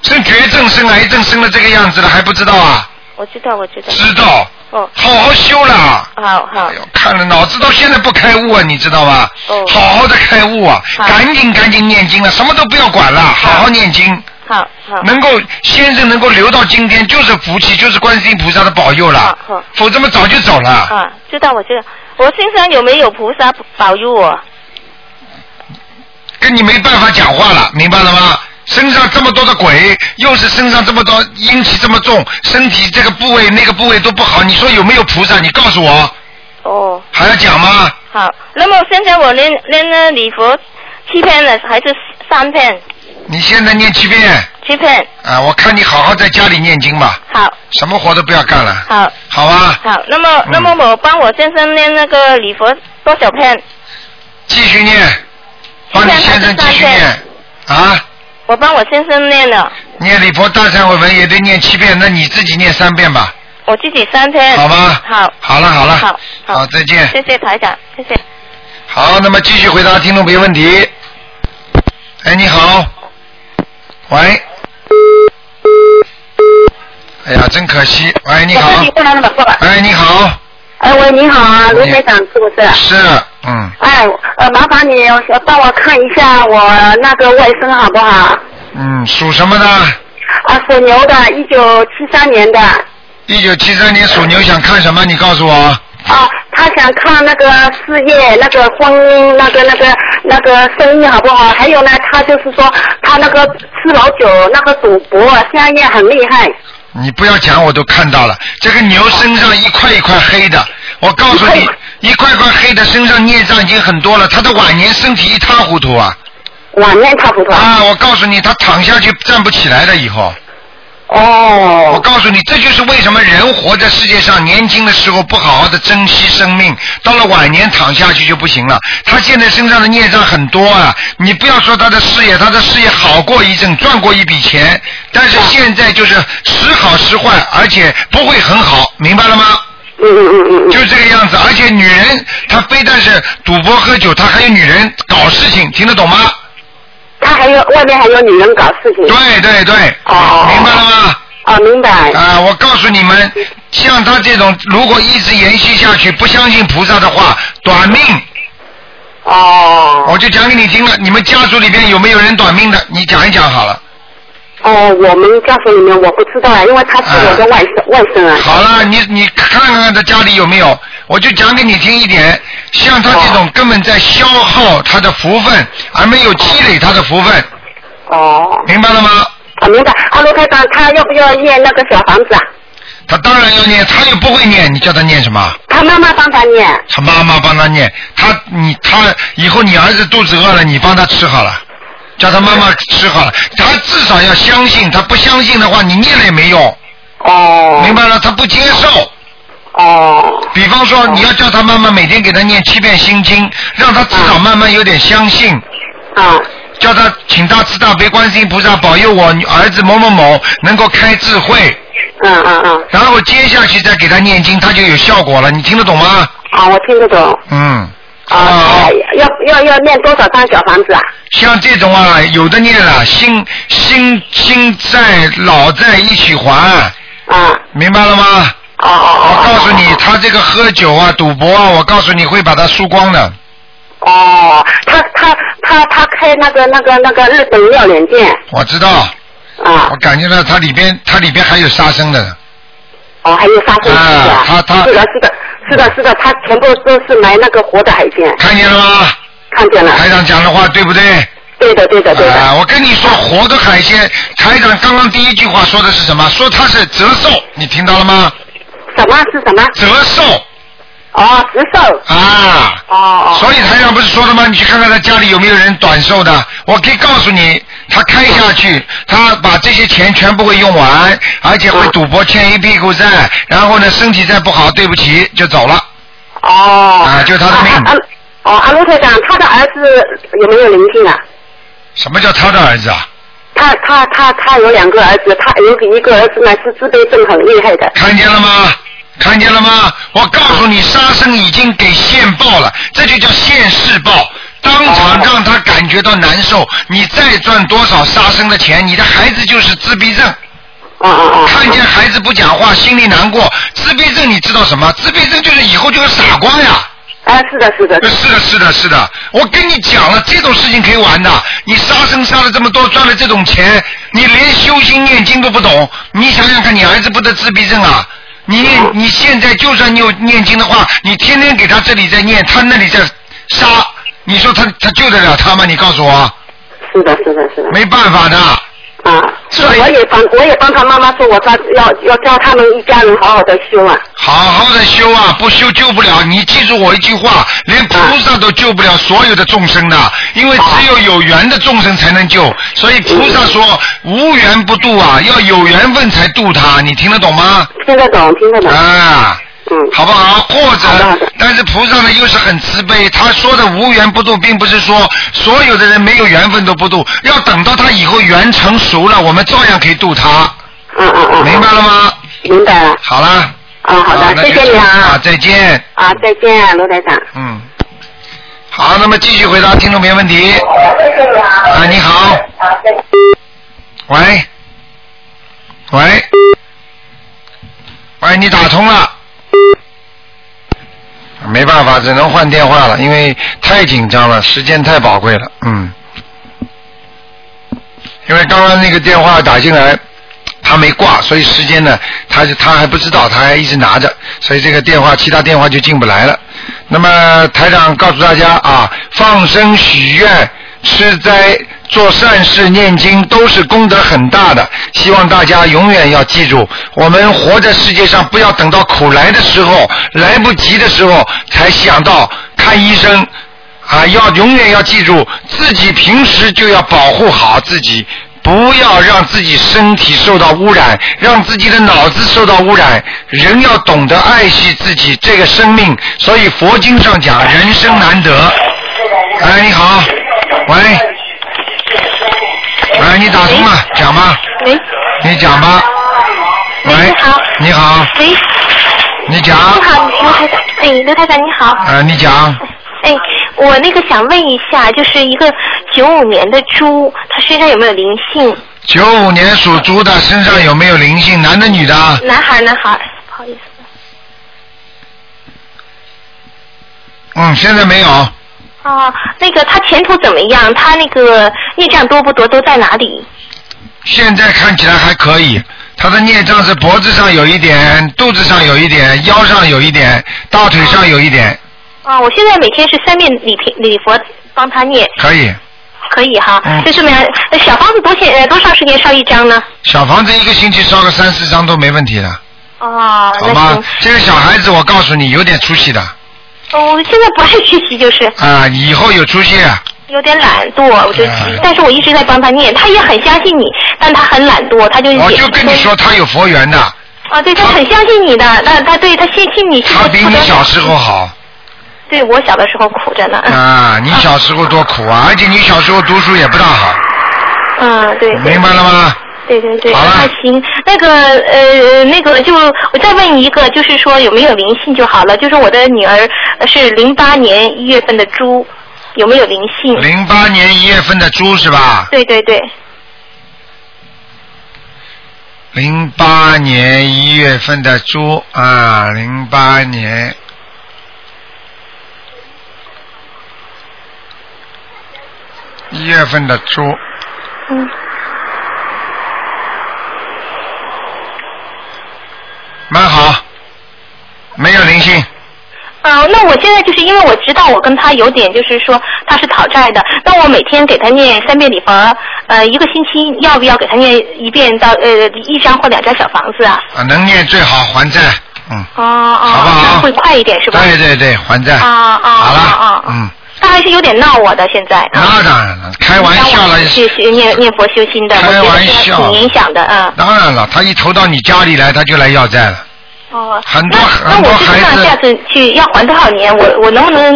生绝症、生癌症、生了这个样子了，还不知道啊？我知道，我知道。知道。哦。好好修啦。好好。哎呦，看了脑子到现在不开悟啊，你知道吗？哦。好好的开悟啊！赶紧赶紧念经了，什么都不要管了，好好念经。好好。能够先生能够留到今天，就是福气，就是观世音菩萨的保佑了。否则嘛，早就走了。啊，知道我知道。我身上有没有菩萨保佑我？跟你没办法讲话了，明白了吗？身上这么多的鬼，又是身上这么多阴气这么重，身体这个部位那个部位都不好，你说有没有菩萨？你告诉我。哦。还要讲吗？好，那么现在我念念那礼佛七篇了，还是三篇？你现在念七遍。七遍。啊，我看你好好在家里念经吧。好。什么活都不要干了。好。好啊。好，那么那么我帮我先生念那个礼佛多少篇？继续念。帮你先生继续念。啊。我帮我先生念了。念礼佛大忏悔文也得念七遍，那你自己念三遍吧。我自己三遍。好吧？好。好了好了。好。好，再见。谢谢台长，谢谢。好，那么继续回答听众朋友问题。哎，你好。喂。哎呀，真可惜。喂，你好。哎，你好。哎，喂，你好啊，卢台长是不是？是，嗯。哎，呃，麻烦你帮我看一下我那个外甥好不好？嗯，属什么的？啊，属牛的，一九七三年的。一九七三年属牛，想看什么？你告诉我。啊，他想看那个事业、那个婚姻、那个、那个、那个生意好不好？还有呢，他就是说他那个吃老酒、那个赌博，现在也很厉害。你不要讲，我都看到了。这个牛身上一块一块黑的，我告诉你，一块块黑的身上孽障已经很多了。他的晚年身体一塌糊涂啊！晚年一塌糊涂啊！我告诉你，他躺下去站不起来了以后。哦。我告诉你，这就是为什么人活在世界上，年轻的时候不好好的珍惜生命，到了晚年躺下去就不行了。他现在身上的孽障很多啊！你不要说他的事业，他的事业好过一阵，赚过一笔钱，但是现在就是时好时坏，而且不会很好，明白了吗？嗯嗯嗯嗯。就这个样子，而且女人她非但是赌博喝酒，她还有女人搞事情，听得懂吗？她还有外面还有女人搞事情。对对对。哦。明白了吗？啊，明白。啊，我告诉你们，像她这种，如果一直延续下去，不相信菩萨的话，短命。哦。我就讲给你听了，你们家族里边有没有人短命的？你讲一讲好了。哦，我们家族里面我不知道啊，因为他是我的外甥外甥啊。好了，你你看看他家里有没有，我就讲给你听一点，像他这种根本在消耗他的福分，而没有积累他的福分。哦。明白了吗？啊，明白。阿罗开长，他要不要念那个小房子啊？他当然要念，他又不会念，你叫他念什么？他妈妈帮他念。他妈妈帮他念，他你他以后你儿子肚子饿了，你帮他吃好了。叫他妈妈吃好了，他至少要相信，他不相信的话，你念了也没用。哦。明白了，他不接受。哦。比方说，你要叫他妈妈每天给他念七遍心经，让他至少慢慢有点相信。啊。叫他请大慈大悲观世音菩萨保佑我儿子某某某能够开智慧。嗯嗯嗯。然后接下去再给他念经，他就有效果了。你听得懂吗？啊，我听得懂。嗯。啊，要要要念多少张小房子啊？像这种啊，有的念了，新新新债老债一起还。啊。明白了吗？哦哦哦。我告诉你，他这个喝酒啊、赌博啊，我告诉你会把他输光的。哦，他他他他开那个那个那个日本料理店。我知道。啊。我感觉到他里边，他里边还有杀生的。哦，还有杀生是啊。他他。是的，是的。是的，是的，他全部都是买那个活的海鲜。看见了吗？看见了。台长讲的话对不对？对的，对的，对的。啊，我跟你说，活的海鲜，台长刚刚第一句话说的是什么？说它是折寿，你听到了吗？什么是什么？折寿。哦，折寿。啊。哦哦。所以台长不是说了吗？你去看看他家里有没有人短寿的。我可以告诉你，他开下去，他把这些钱全部会用完，而且会赌博欠一屁股债，然后呢身体再不好，对不起就走了。哦。啊，就他的命。哦，阿卢台长，他的儿子有没有灵性啊？什么叫他的儿子啊？他他他他有两个儿子，他有一个儿子呢是自闭症很厉害的。看见了吗？看见了吗？我告诉你，杀生已经给现报了，这就叫现世报，当场让他感觉到难受。你再赚多少杀生的钱，你的孩子就是自闭症。看见孩子不讲话，心里难过。自闭症你知道什么？自闭症就是以后就是傻瓜呀。啊，是的，是的。是的，是的，是的。我跟你讲了，这种事情可以玩的。你杀生杀了这么多，赚了这种钱，你连修心念经都不懂。你想想看，你儿子不得自闭症啊？你你现在就算你有念经的话，你天天给他这里在念，他那里在杀，你说他他救得了他吗？你告诉我。是的，是的，是的。没办法的。啊，是，我也帮，我也帮他妈妈说，我他要要教他们一家人好好的修啊。好好的修啊，不修救不了。你记住我一句话，连菩萨都救不了所有的众生的，因为只有有缘的众生才能救。所以菩萨说无缘不渡啊，要有缘分才渡他。你听得懂吗？听得懂，听得懂。啊。好不好？或者，但是菩萨呢又是很慈悲，他说的无缘不渡，并不是说所有的人没有缘分都不渡，要等到他以后缘成熟了，我们照样可以渡他。嗯嗯嗯。明白了吗？明白了。好了。啊，好的，谢谢你啊。啊，再见。啊，再见，罗台长。嗯。好，那么继续回答听众朋友问题。啊，你好。喂。喂。喂，你打通了。没办法，只能换电话了，因为太紧张了，时间太宝贵了，嗯。因为刚刚那个电话打进来，他没挂，所以时间呢，他他还不知道，他还一直拿着，所以这个电话其他电话就进不来了。那么台长告诉大家啊，放生许愿吃斋。做善事、念经都是功德很大的，希望大家永远要记住，我们活在世界上，不要等到苦来的时候，来不及的时候才想到看医生，啊，要永远要记住，自己平时就要保护好自己，不要让自己身体受到污染，让自己的脑子受到污染。人要懂得爱惜自己这个生命，所以佛经上讲，人生难得。哎，你好，喂。喂，你打通了，讲吧。喂。你讲吧。喂。你好。你好。喂。你讲。你好，刘台长。哎，刘台长你好。啊，你讲。哎，我那个想问一下，就是一个九五年的猪，它身上有没有灵性？九五年属猪的身上有没有灵性？男的女的？男孩，男孩。不好意思。嗯，现在没有。啊，那个他前途怎么样？他那个孽障多不多？都在哪里？现在看起来还可以。他的孽障是脖子上有一点，肚子上有一点，腰上有一点，大腿上有一点。啊，我现在每天是三遍礼礼佛帮他念。可以。可以哈，就这么样。小房子多些呃多长时间烧一张呢？小房子一个星期烧个三四张都没问题的。哦，好吧，这个小孩子我告诉你有点出息的。我现在不爱学习，就是。啊，以后有出息。有点懒惰，我就，但是我一直在帮他念，他也很相信你，但他很懒惰，他就。我就跟你说，他有佛缘的。啊，对他很相信你的，那他对他信信你。他比你小时候好。对我小的时候苦着呢。啊，你小时候多苦啊！而且你小时候读书也不大好。嗯，对。明白了吗？对对对，那行，那个呃，那个就我再问一个，就是说有没有灵性就好了。就是我的女儿是零八年一月份的猪，有没有灵性？零八年一月份的猪是吧？对对对。零八年一月份的猪啊，零八年一月份的猪。嗯。蛮好，没有灵性。啊，那我现在就是因为我知道我跟他有点，就是说他是讨债的。那我每天给他念三遍礼佛，呃，一个星期要不要给他念一遍到呃一张或两张小房子啊？啊，能念最好还债，嗯。哦哦。好不好？会快一点是吧？对对对，还债。啊啊。好了。啊嗯。他还是有点闹我的现在。那当然了，开玩笑了。学学念念佛修心的，开玩笑。挺影响的啊。当然了，他一投到你家里来，他就来要债了。哦。很多很多孩子。那我下次去要还多少年？我我能不能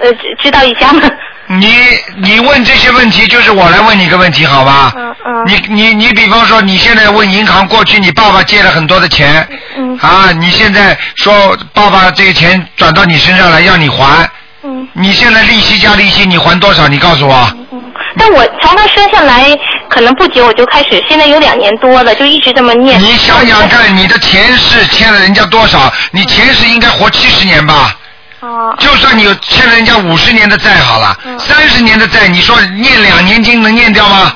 呃知道一下吗？你你问这些问题，就是我来问你一个问题，好吧？嗯嗯。你你你，比方说，你现在问银行，过去你爸爸借了很多的钱。嗯。啊，你现在说爸爸这个钱转到你身上来，要你还。嗯，你现在利息加利息，你还多少？你告诉我。嗯，但我从他生下来可能不久我就开始，现在有两年多了，就一直这么念。你想想看，你的前世欠了人家多少？你前世应该活七十年吧？哦。就算你有欠了人家五十年的债好了，三十年的债，你说念两年经能念掉吗？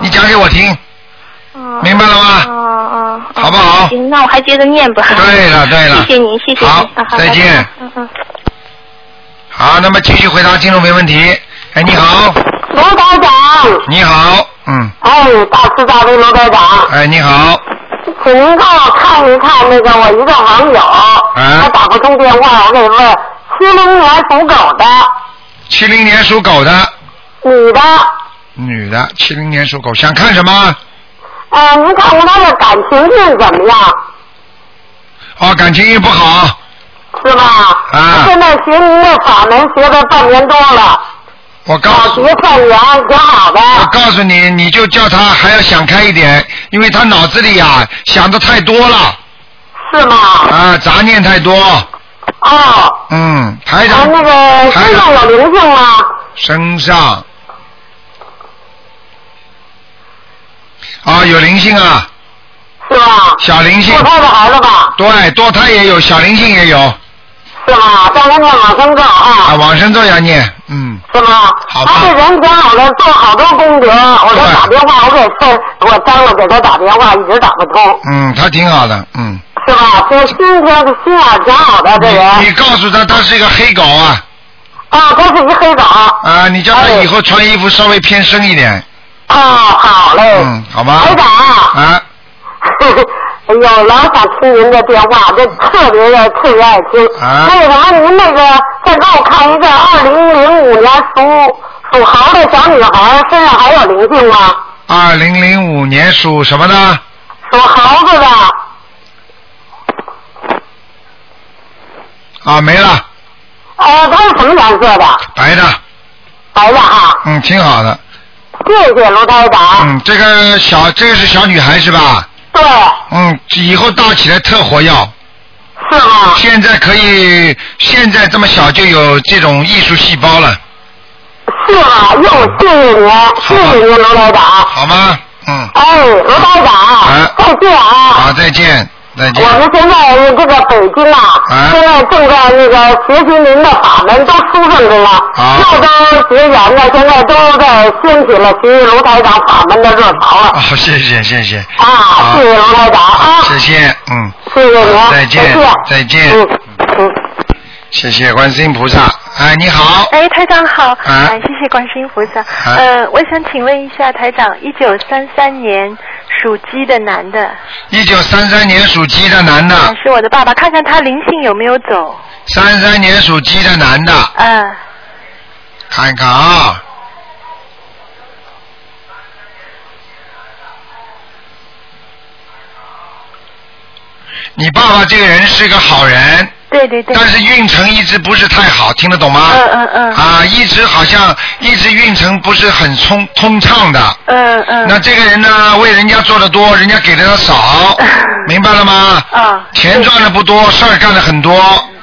你讲给我听。明白了吗？哦哦。好不好？行，那我还接着念吧。对了对了。谢谢您，谢谢您。好，再见。嗯嗯。好，那么继续回答听众没问题。哎，你好。罗台长。你好，嗯。哎，大慈大悲罗台长。哎，你好。请您帮我看一看那个我一个网友，他打不通电话，我给问，七零年属狗的。七零年属狗的。女的。女的，七零年属狗，想看什么？呃，您看看他的感情运怎么样？哦，感情运不好。是吧？啊。现在学您的法门学了半年多了。我告诉。学善缘挺好的。我告诉你，你就叫他还要想开一点，因为他脑子里呀想的太多了。是吗？啊，杂念太多。哦。嗯，台长。那个身上有灵性吗？身上。啊，有灵性啊！是吧？小灵性。堕胎的孩子吧？对，堕胎也有，小灵性也有。是吗？在那念往生咒啊。啊，往生咒要念，嗯。是吗？好他这人挺好的，做好多功德。我给打电话，我给分，我张罗给他打电话，一直打不通。嗯，他挺好的，嗯。是吧？这心天的心眼挺好的，这人。你告诉他，他是一个黑狗啊。啊，他是一黑狗。啊，你叫他以后穿衣服稍微偏深一点。啊，好嘞。嗯，好吧。黑狗。啊。哎呦，老想听您的电话，这特别的特别爱听。啊。那个什么，您那个再给我看一个二零零五年属属猴的小女孩，身上还有灵性吗？二零零五年属什么的？属猴子的。啊，没了。呃，它是什么颜色的？白的。白的哈。嗯，挺好的。谢谢卢台长。嗯，这个小这个是小女孩是吧？对。嗯，以后大起来特活跃。是吗？现在可以，现在这么小就有这种艺术细胞了。是吗？要谢谢您，谢谢您，罗老板。好吗？嗯。哎，卢台长，再见啊！好，再见。我们现在这个北京啊，现在正在那个学习您的法门，都书上着呢，又都结缘呢，现在都在掀起了学习卢台长法门的热潮了。啊，谢谢谢谢。啊，谢谢卢台长啊。谢谢，嗯。谢谢您，再见，再见。嗯嗯。谢谢观世音菩萨。哎，你好。哎，台长好。啊。谢谢观世音菩萨。呃，我想请问一下台长，一九三三年属鸡的男的。一九三三年属鸡的男的。是我的爸爸，看看他灵性有没有走。三三年属鸡的男的。嗯。看看啊。你爸爸这个人是个好人。对对对。但是运程一直不是太好，听得懂吗？嗯嗯嗯。啊，一直好像一直运程不是很通通畅的。嗯嗯。那这个人呢，为人家做的多，人家给的他少，明白了吗？啊。钱赚的不多，事儿干的很多。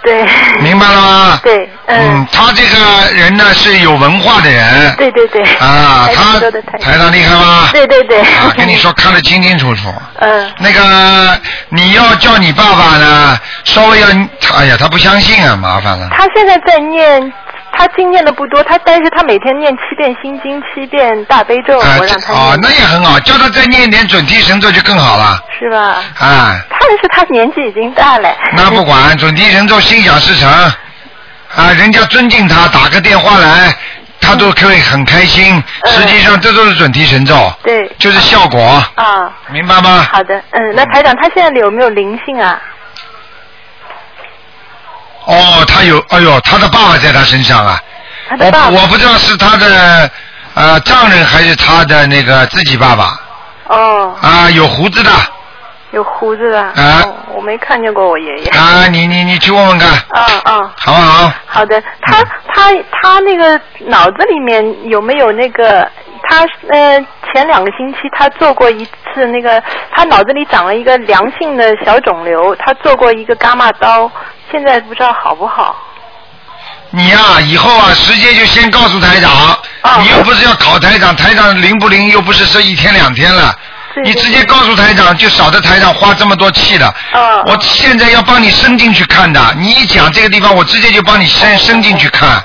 对。明白了吗？对。嗯，他这个人呢是有文化的人。对对对。啊，他台长厉害吗？对对对。啊，跟你说看得清清楚楚。嗯。那个你要叫你爸爸呢，稍微要，哎呀，他不相信啊，麻烦了。他现在在念，他经念的不多，他但是他每天念七遍心经，七遍大悲咒，我让他念。哦，那也很好，叫他再念一点准提神咒就更好了。是吧？啊。但是他年纪已经大了。那不管准提神咒心想事成，啊，人家尊敬他，打个电话来，他都可以很开心。实际上这都是准提神咒。对。就是效果。啊。明白吗？好的，嗯，那台长他现在有没有灵性啊？哦，他有，哎呦，他的爸爸在他身上啊。他的爸爸。我我不知道是他的呃丈人还是他的那个自己爸爸。哦。啊，有胡子的。有胡子的。啊。我没看见过我爷爷。啊，你你你去问问看。啊啊。好不好？好的，他他他那个脑子里面有没有那个？他呃前两个星期他做过一次那个，他脑子里长了一个良性的小肿瘤，他做过一个伽马刀，现在不知道好不好。你呀，以后啊，直接就先告诉台长，你又不是要考台长，台长灵不灵又不是这一天两天了，你直接告诉台长，就少在台长花这么多气了。我现在要帮你伸进去看的，你一讲这个地方，我直接就帮你伸伸进去看，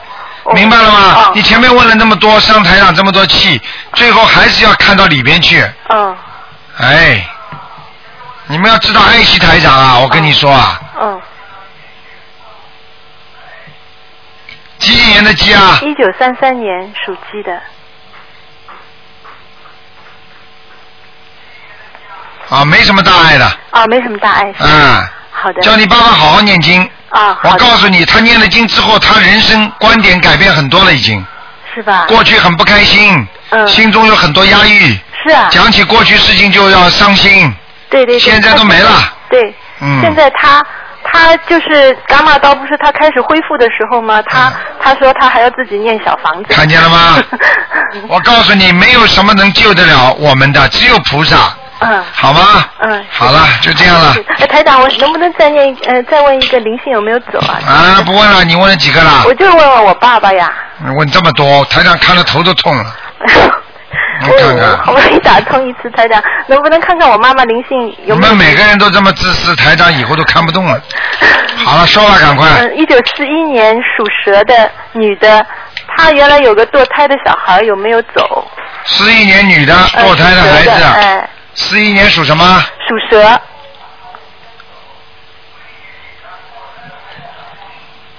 明白了吗？你前面问了那么多，伤台长这么多气，最后还是要看到里边去。嗯。哎，你们要知道爱惜台长啊，我跟你说啊。嗯。几几年的鸡啊？一九三三年属鸡的。啊，没什么大碍的。啊，没什么大碍。嗯。好的。叫你爸爸好好念经。啊。我告诉你，他念了经之后，他人生观点改变很多了，已经。是吧？过去很不开心。嗯。心中有很多压抑。是啊。讲起过去事情就要伤心。对对对。现在都没了。对。嗯。现在他。他就是伽马刀，不是他开始恢复的时候吗？他他说他还要自己念小房子。看见了吗？我告诉你，没有什么能救得了我们的，只有菩萨。嗯。好吗？嗯。好了，就这样了。哎，台长，我能不能再念呃再问一个灵性有没有走啊？啊，不问了，你问了几个了？我就问问我爸爸呀。问这么多，台长看了头都痛了。我好不容易打通一次台长，能不能看看我妈妈灵性有没有？我们每个人都这么自私，台长以后都看不动了。好了，说吧，赶快。嗯，一九四一年属蛇的女的，她原来有个堕胎的小孩，有没有走？四一年女的堕胎的孩子。哎。四一年属什么？属蛇。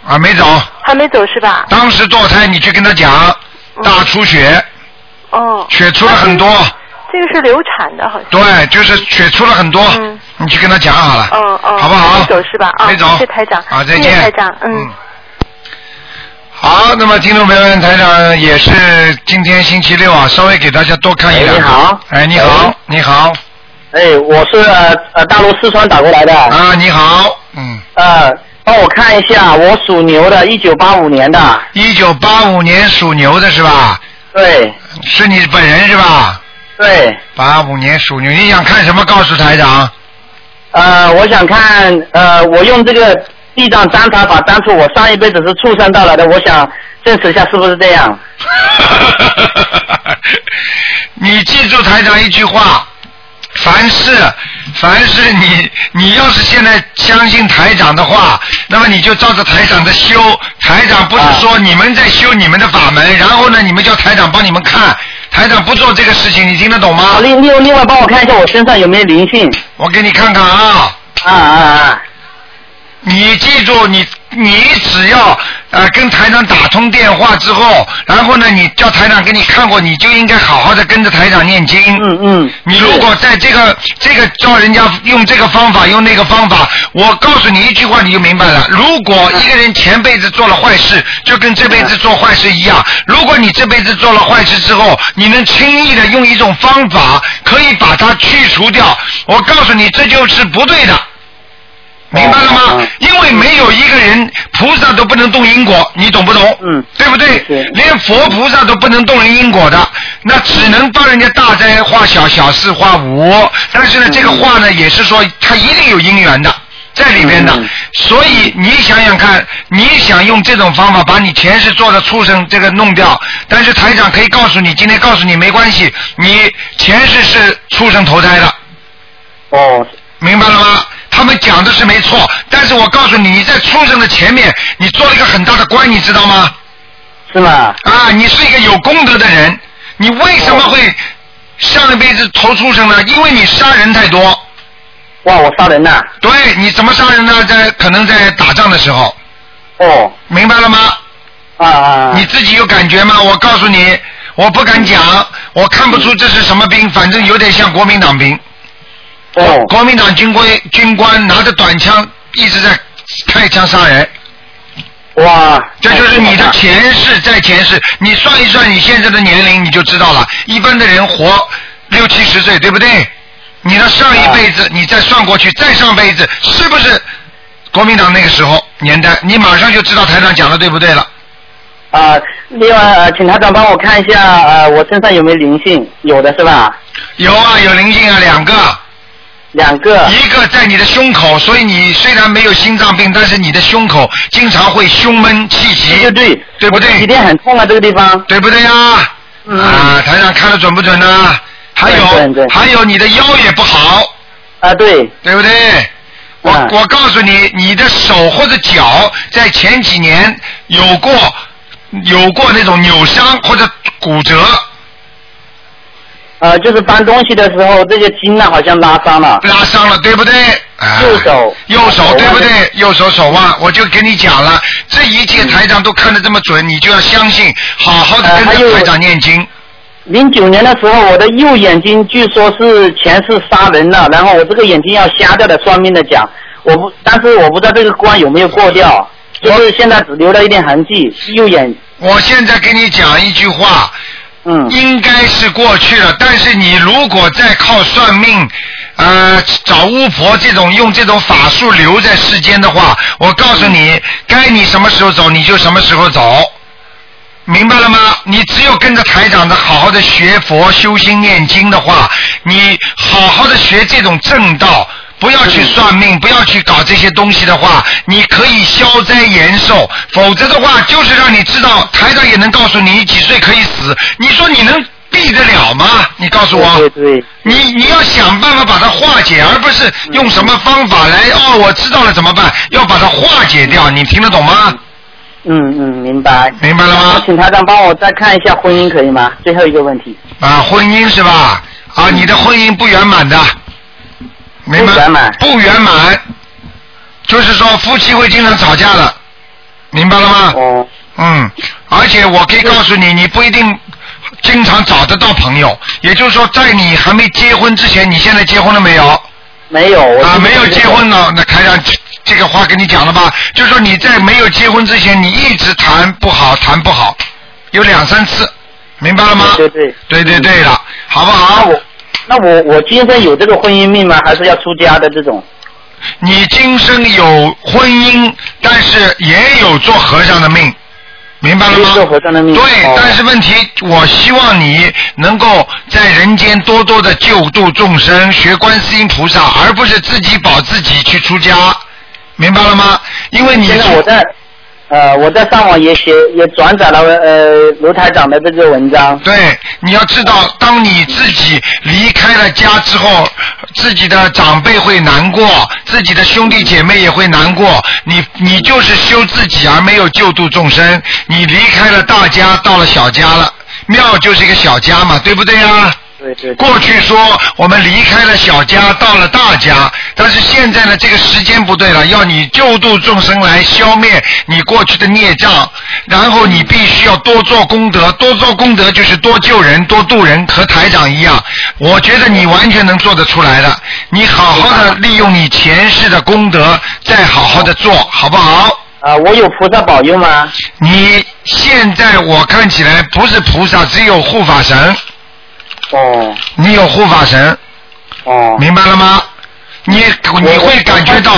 啊，没走。还没走是吧？当时堕胎，你去跟他讲，大出血。哦，血出了很多。这个是流产的，好像。对，就是血出了很多。嗯。你去跟他讲好了。哦哦。好不好？没走是吧？没走。谢谢台长。啊，再见。台长，嗯。好，那么听众朋友们，台长也是今天星期六啊，稍微给大家多看一两。你好。哎，你好，你好。哎，我是呃大陆四川打过来的。啊，你好。嗯。呃，帮我看一下，我属牛的，一九八五年的。一九八五年属牛的是吧？对，是你本人是吧？对。八五年属牛，你想看什么？告诉台长。呃，我想看，呃，我用这个地藏占塔法当初我上一辈子是畜生到来的，我想证实一下是不是这样。你记住台长一句话。凡是，凡是你，你要是现在相信台长的话，那么你就照着台长的修。台长不是说你们在修你们的法门，然后呢，你们叫台长帮你们看。台长不做这个事情，你听得懂吗？另另另外帮我看一下我身上有没有灵性。我给你看看啊。啊啊啊！你记住你。你只要呃跟台长打通电话之后，然后呢，你叫台长给你看过，你就应该好好的跟着台长念经。嗯嗯。你如果在这个这个叫人家用这个方法用那个方法，我告诉你一句话你就明白了。如果一个人前辈子做了坏事，就跟这辈子做坏事一样。如果你这辈子做了坏事之后，你能轻易的用一种方法可以把它去除掉，我告诉你这就是不对的。明白了吗？因为没有一个人菩萨都不能动因果，你懂不懂？嗯，对不对？连佛菩萨都不能动人因果的，那只能帮人家大灾化小，小事化无。但是呢，这个话呢，也是说他一定有因缘的在里面的。所以你想想看，你想用这种方法把你前世做的畜生这个弄掉，但是台长可以告诉你，今天告诉你没关系，你前世是畜生投胎的。哦，明白了吗？他们讲的是没错，但是我告诉你，你在畜生的前面，你做了一个很大的官，你知道吗？是吗？啊，你是一个有功德的人，你为什么会上一辈子投畜生呢？因为你杀人太多。哇，我杀人呐！对，你怎么杀人呢？在可能在打仗的时候。哦。明白了吗？啊啊！你自己有感觉吗？我告诉你，我不敢讲，我看不出这是什么兵，反正有点像国民党兵。哦，国民党军官军官拿着短枪一直在开枪杀人。哇，这就是你的前世在前世，你算一算你现在的年龄，你就知道了。一般的人活六七十岁，对不对？你的上一辈子，你再算过去，再上辈子，是不是国民党那个时候年代？你马上就知道台长讲的对不对了。啊，另外，请台长帮我看一下，呃，我身上有没有灵性？有的是吧？有啊，有灵性啊，两个。两个。一个在你的胸口，所以你虽然没有心脏病，但是你的胸口经常会胸闷气急。对对对不对？几天很痛啊，这个地方。对不对呀？啊，台长看的准不准呢？还有还有，你的腰也不好。啊，对。对不对？我我告诉你，你的手或者脚在前几年有过有过那种扭伤或者骨折。呃，就是搬东西的时候，这些筋呢好像拉伤了。拉伤了，对不对？右手。右手对不对？右手手腕，我就跟你讲了，这一切台长都看得这么准，你就要相信，好好的跟着台长念经。零九年的时候，我的右眼睛据说是前世杀人了，然后我这个眼睛要瞎掉的，算命的讲，我不，但是我不知道这个关有没有过掉，就是现在只留了一点痕迹，右眼。我现在跟你讲一句话。嗯，应该是过去了。但是你如果再靠算命，呃，找巫婆这种用这种法术留在世间的话，我告诉你，该你什么时候走你就什么时候走，明白了吗？你只有跟着台长的好好的学佛修心念经的话，你好好的学这种正道。不要去算命，不要去搞这些东西的话，你可以消灾延寿。否则的话，就是让你知道，台长也能告诉你几岁可以死。你说你能避得了吗？你告诉我。对对。你你要想办法把它化解，而不是用什么方法来哦，我知道了怎么办？要把它化解掉，你听得懂吗？嗯嗯，明白。明白了吗？请台长帮我再看一下婚姻可以吗？最后一个问题。啊，婚姻是吧？啊，你的婚姻不圆满的。不圆满，不圆满，就是说夫妻会经常吵架的，明白了吗？哦。嗯，而且我可以告诉你，你不一定经常找得到朋友。也就是说，在你还没结婚之前，你现在结婚了没有？没有。啊，没有结婚呢，那开上这个话跟你讲了吧？就是说你在没有结婚之前，你一直谈不好，谈不好，有两三次，明白了吗？对对。对对对了，好不好？那我我今生有这个婚姻命吗？还是要出家的这种？你今生有婚姻，但是也有做和尚的命，明白了吗？做和尚的命。对，但是问题，我希望你能够在人间多多的救度众生，学观世音菩萨，而不是自己保自己去出家，明白了吗？因为你。现在我在。呃，我在上网也写，也转载了呃卢台长的这个文章。对，你要知道，当你自己离开了家之后，自己的长辈会难过，自己的兄弟姐妹也会难过。你你就是修自己而没有救度众生，你离开了大家，到了小家了，庙就是一个小家嘛，对不对呀？过去说我们离开了小家，到了大家，但是现在呢，这个时间不对了，要你救度众生来消灭你过去的孽障，然后你必须要多做功德，多做功德就是多救人、多度人，和台长一样，我觉得你完全能做得出来的。你好好的利用你前世的功德，再好好的做好不好？啊，我有菩萨保佑吗？你现在我看起来不是菩萨，只有护法神。哦，你有护法神，哦，明白了吗？你你会感觉到，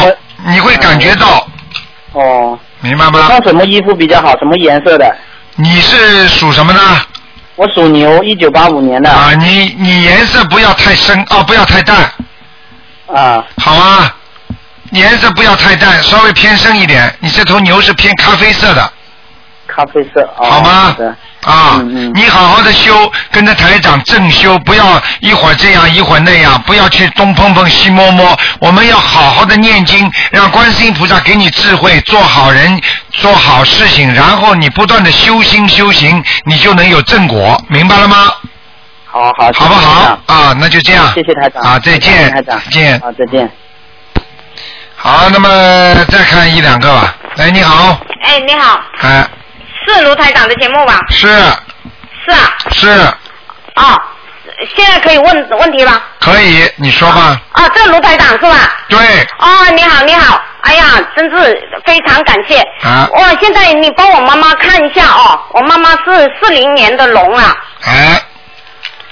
你会感觉到，哦，明白吗？穿什么衣服比较好？什么颜色的？你是属什么呢？我属牛，一九八五年的。啊，你你颜色不要太深哦，不要太淡。啊。好啊，颜色不要太淡，稍微偏深一点。你这头牛是偏咖啡色的。咖啡色。好吗？啊，你好好的修，跟着台长正修，不要一会儿这样一会儿那样，不要去东碰碰西摸摸。我们要好好的念经，让观世音菩萨给你智慧，做好人，做好事情，然后你不断的修心修行，你就能有正果，明白了吗？好好，好不好？啊，那就这样。谢谢台长。啊，再见。台长。见。啊，再见。好，那么再看一两个吧。哎，你好。哎，你好。哎。是卢台长的节目吧？是。是啊。是。哦，现在可以问问题吧。可以，你说吧。啊，这卢台长是吧？对。哦，你好，你好，哎呀，真是非常感谢。啊。哇，现在你帮我妈妈看一下哦，我妈妈是四零年的龙啊。哎。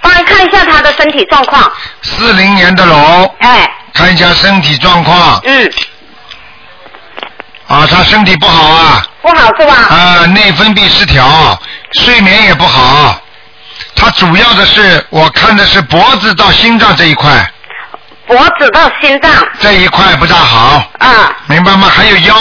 帮看一下她的身体状况。四零年的龙。哎。看一下身体状况。嗯。啊，他身体不好啊。不好是吧？啊，内分泌失调，睡眠也不好。他主要的是，我看的是脖子到心脏这一块。脖子到心脏这一块不大好。啊。明白吗？还有腰。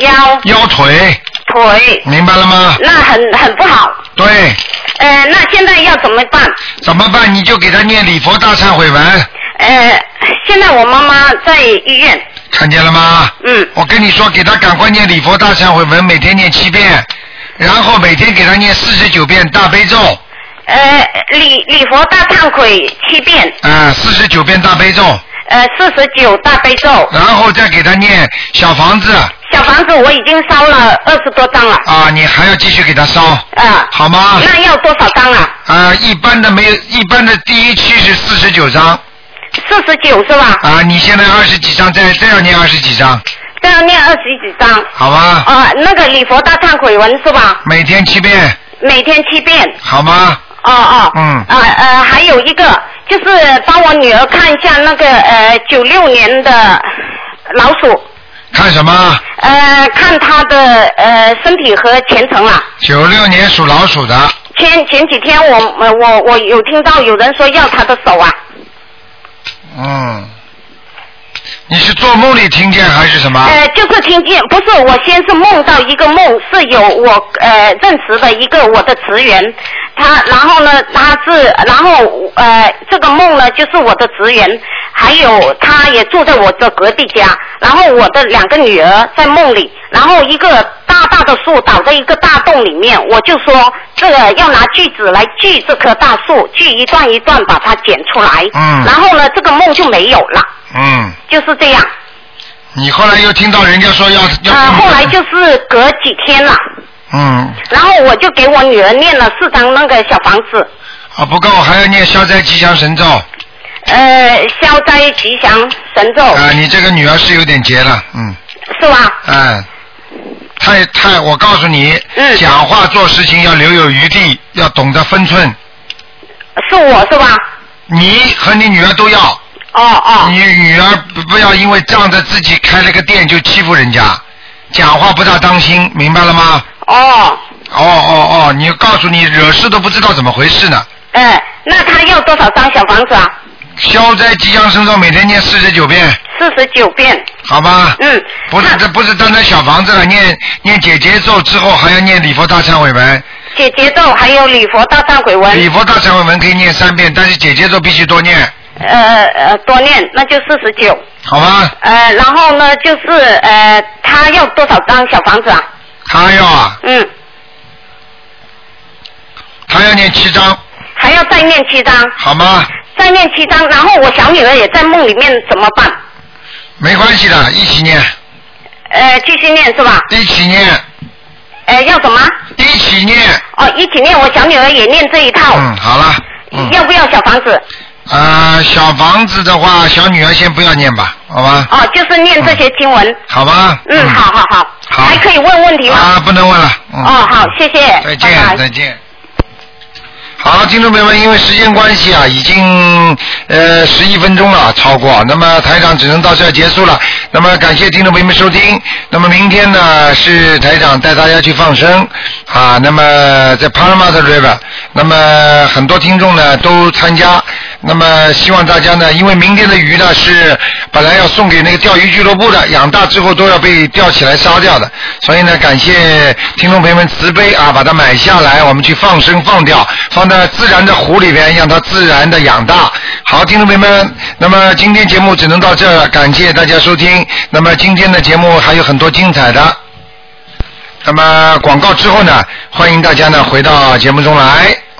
腰。腰腿。腿。明白了吗？那很很不好。对。呃，那现在要怎么办？怎么办？你就给他念礼佛大忏悔文。呃，现在我妈妈在医院。看见了吗？嗯。我跟你说，给他赶快念礼佛大忏悔文，每天念七遍，然后每天给他念四十九遍大悲咒。呃，礼礼佛大忏悔七遍。啊，四十九遍大悲咒。呃，四十九大悲咒。然后再给他念小房子。小房子我已经烧了二十多张了。啊，你还要继续给他烧。啊。好吗？那要多少张啊？啊，一般的没有，一般的第一期是四十九张。四十九是吧？啊，你现在二十几张，再再要念二十几张。再要念二十几张。好吗。啊，那个礼佛大忏悔文是吧？每天七遍。每天七遍。好吗？哦哦。嗯。啊呃，还有一个就是帮我女儿看一下那个呃九六年的老鼠。看什么？呃，看他的呃身体和前程啊。九六年属老鼠的。前前几天我我我有听到有人说要他的手啊。嗯，你是做梦里听见还是什么？呃，就是听见，不是我先是梦到一个梦，是有我呃认识的一个我的职员，他然后呢他是然后呃这个梦呢就是我的职员，还有他也住在我的隔壁家，然后我的两个女儿在梦里，然后一个大大的树倒在一个大洞里面，我就说这个要拿锯子来锯这棵大树，锯一段一段把它剪出来，嗯，然后呢这个梦就没有了。嗯，就是这样。你后来又听到人家说要要。啊，后来就是隔几天了。嗯。然后我就给我女儿念了四张那个小房子。啊，不够，还要念消灾吉祥神咒。呃，消灾吉祥神咒。啊，你这个女儿是有点结了，嗯。是吧？嗯。太太，我告诉你，嗯，讲话做事情要留有余地，要懂得分寸。是我是吧？你和你女儿都要。哦哦。你女儿不不要因为仗着自己开了个店就欺负人家，讲话不大当心，明白了吗？哦。哦哦哦，你告诉你惹事都不知道怎么回事呢。哎，那他要多少张小房子啊？消灾吉祥神咒每天念四十九遍。四十九遍。好吧。嗯。不是，这不是单单小房子了，念念姐姐咒之后还要念礼佛大忏悔文。姐姐咒还有礼佛大忏悔文。礼佛大忏悔文可以念三遍，但是姐姐咒必须多念。呃呃，多念那就四十九。好吧。呃，然后呢，就是呃，他要多少张小房子啊？他要啊。嗯。他要念七张。还要再念七张。好吗？再念七张，然后我小女儿也在梦里面怎么办？没关系的，一起念。呃，继续念是吧？一起念。呃，要什么？一起念。哦，一起念，我小女儿也念这一套。嗯，好了。嗯。要不要小房子？啊，小房子的话，小女儿先不要念吧，好吧？哦，就是念这些经文。好吧。嗯，好好好。好。还可以问问题吗？啊，不能问了。嗯哦，好，谢谢。再见，再见。好，听众朋友们，因为时间关系啊，已经呃十一分钟了，超过，那么台长只能到这儿结束了。那么感谢听众朋友们收听。那么明天呢是台长带大家去放生啊，那么在 Panama River，那么很多听众呢都参加。那么希望大家呢，因为明天的鱼呢是本来要送给那个钓鱼俱乐部的，养大之后都要被钓起来杀掉的，所以呢感谢听众朋友们慈悲啊，把它买下来，我们去放生放掉，放在自然的湖里边，让它自然的养大。好，听众朋友们，那么今天节目只能到这了，感谢大家收听。那么今天的节目还有很多精彩的，那么广告之后呢，欢迎大家呢回到节目中来。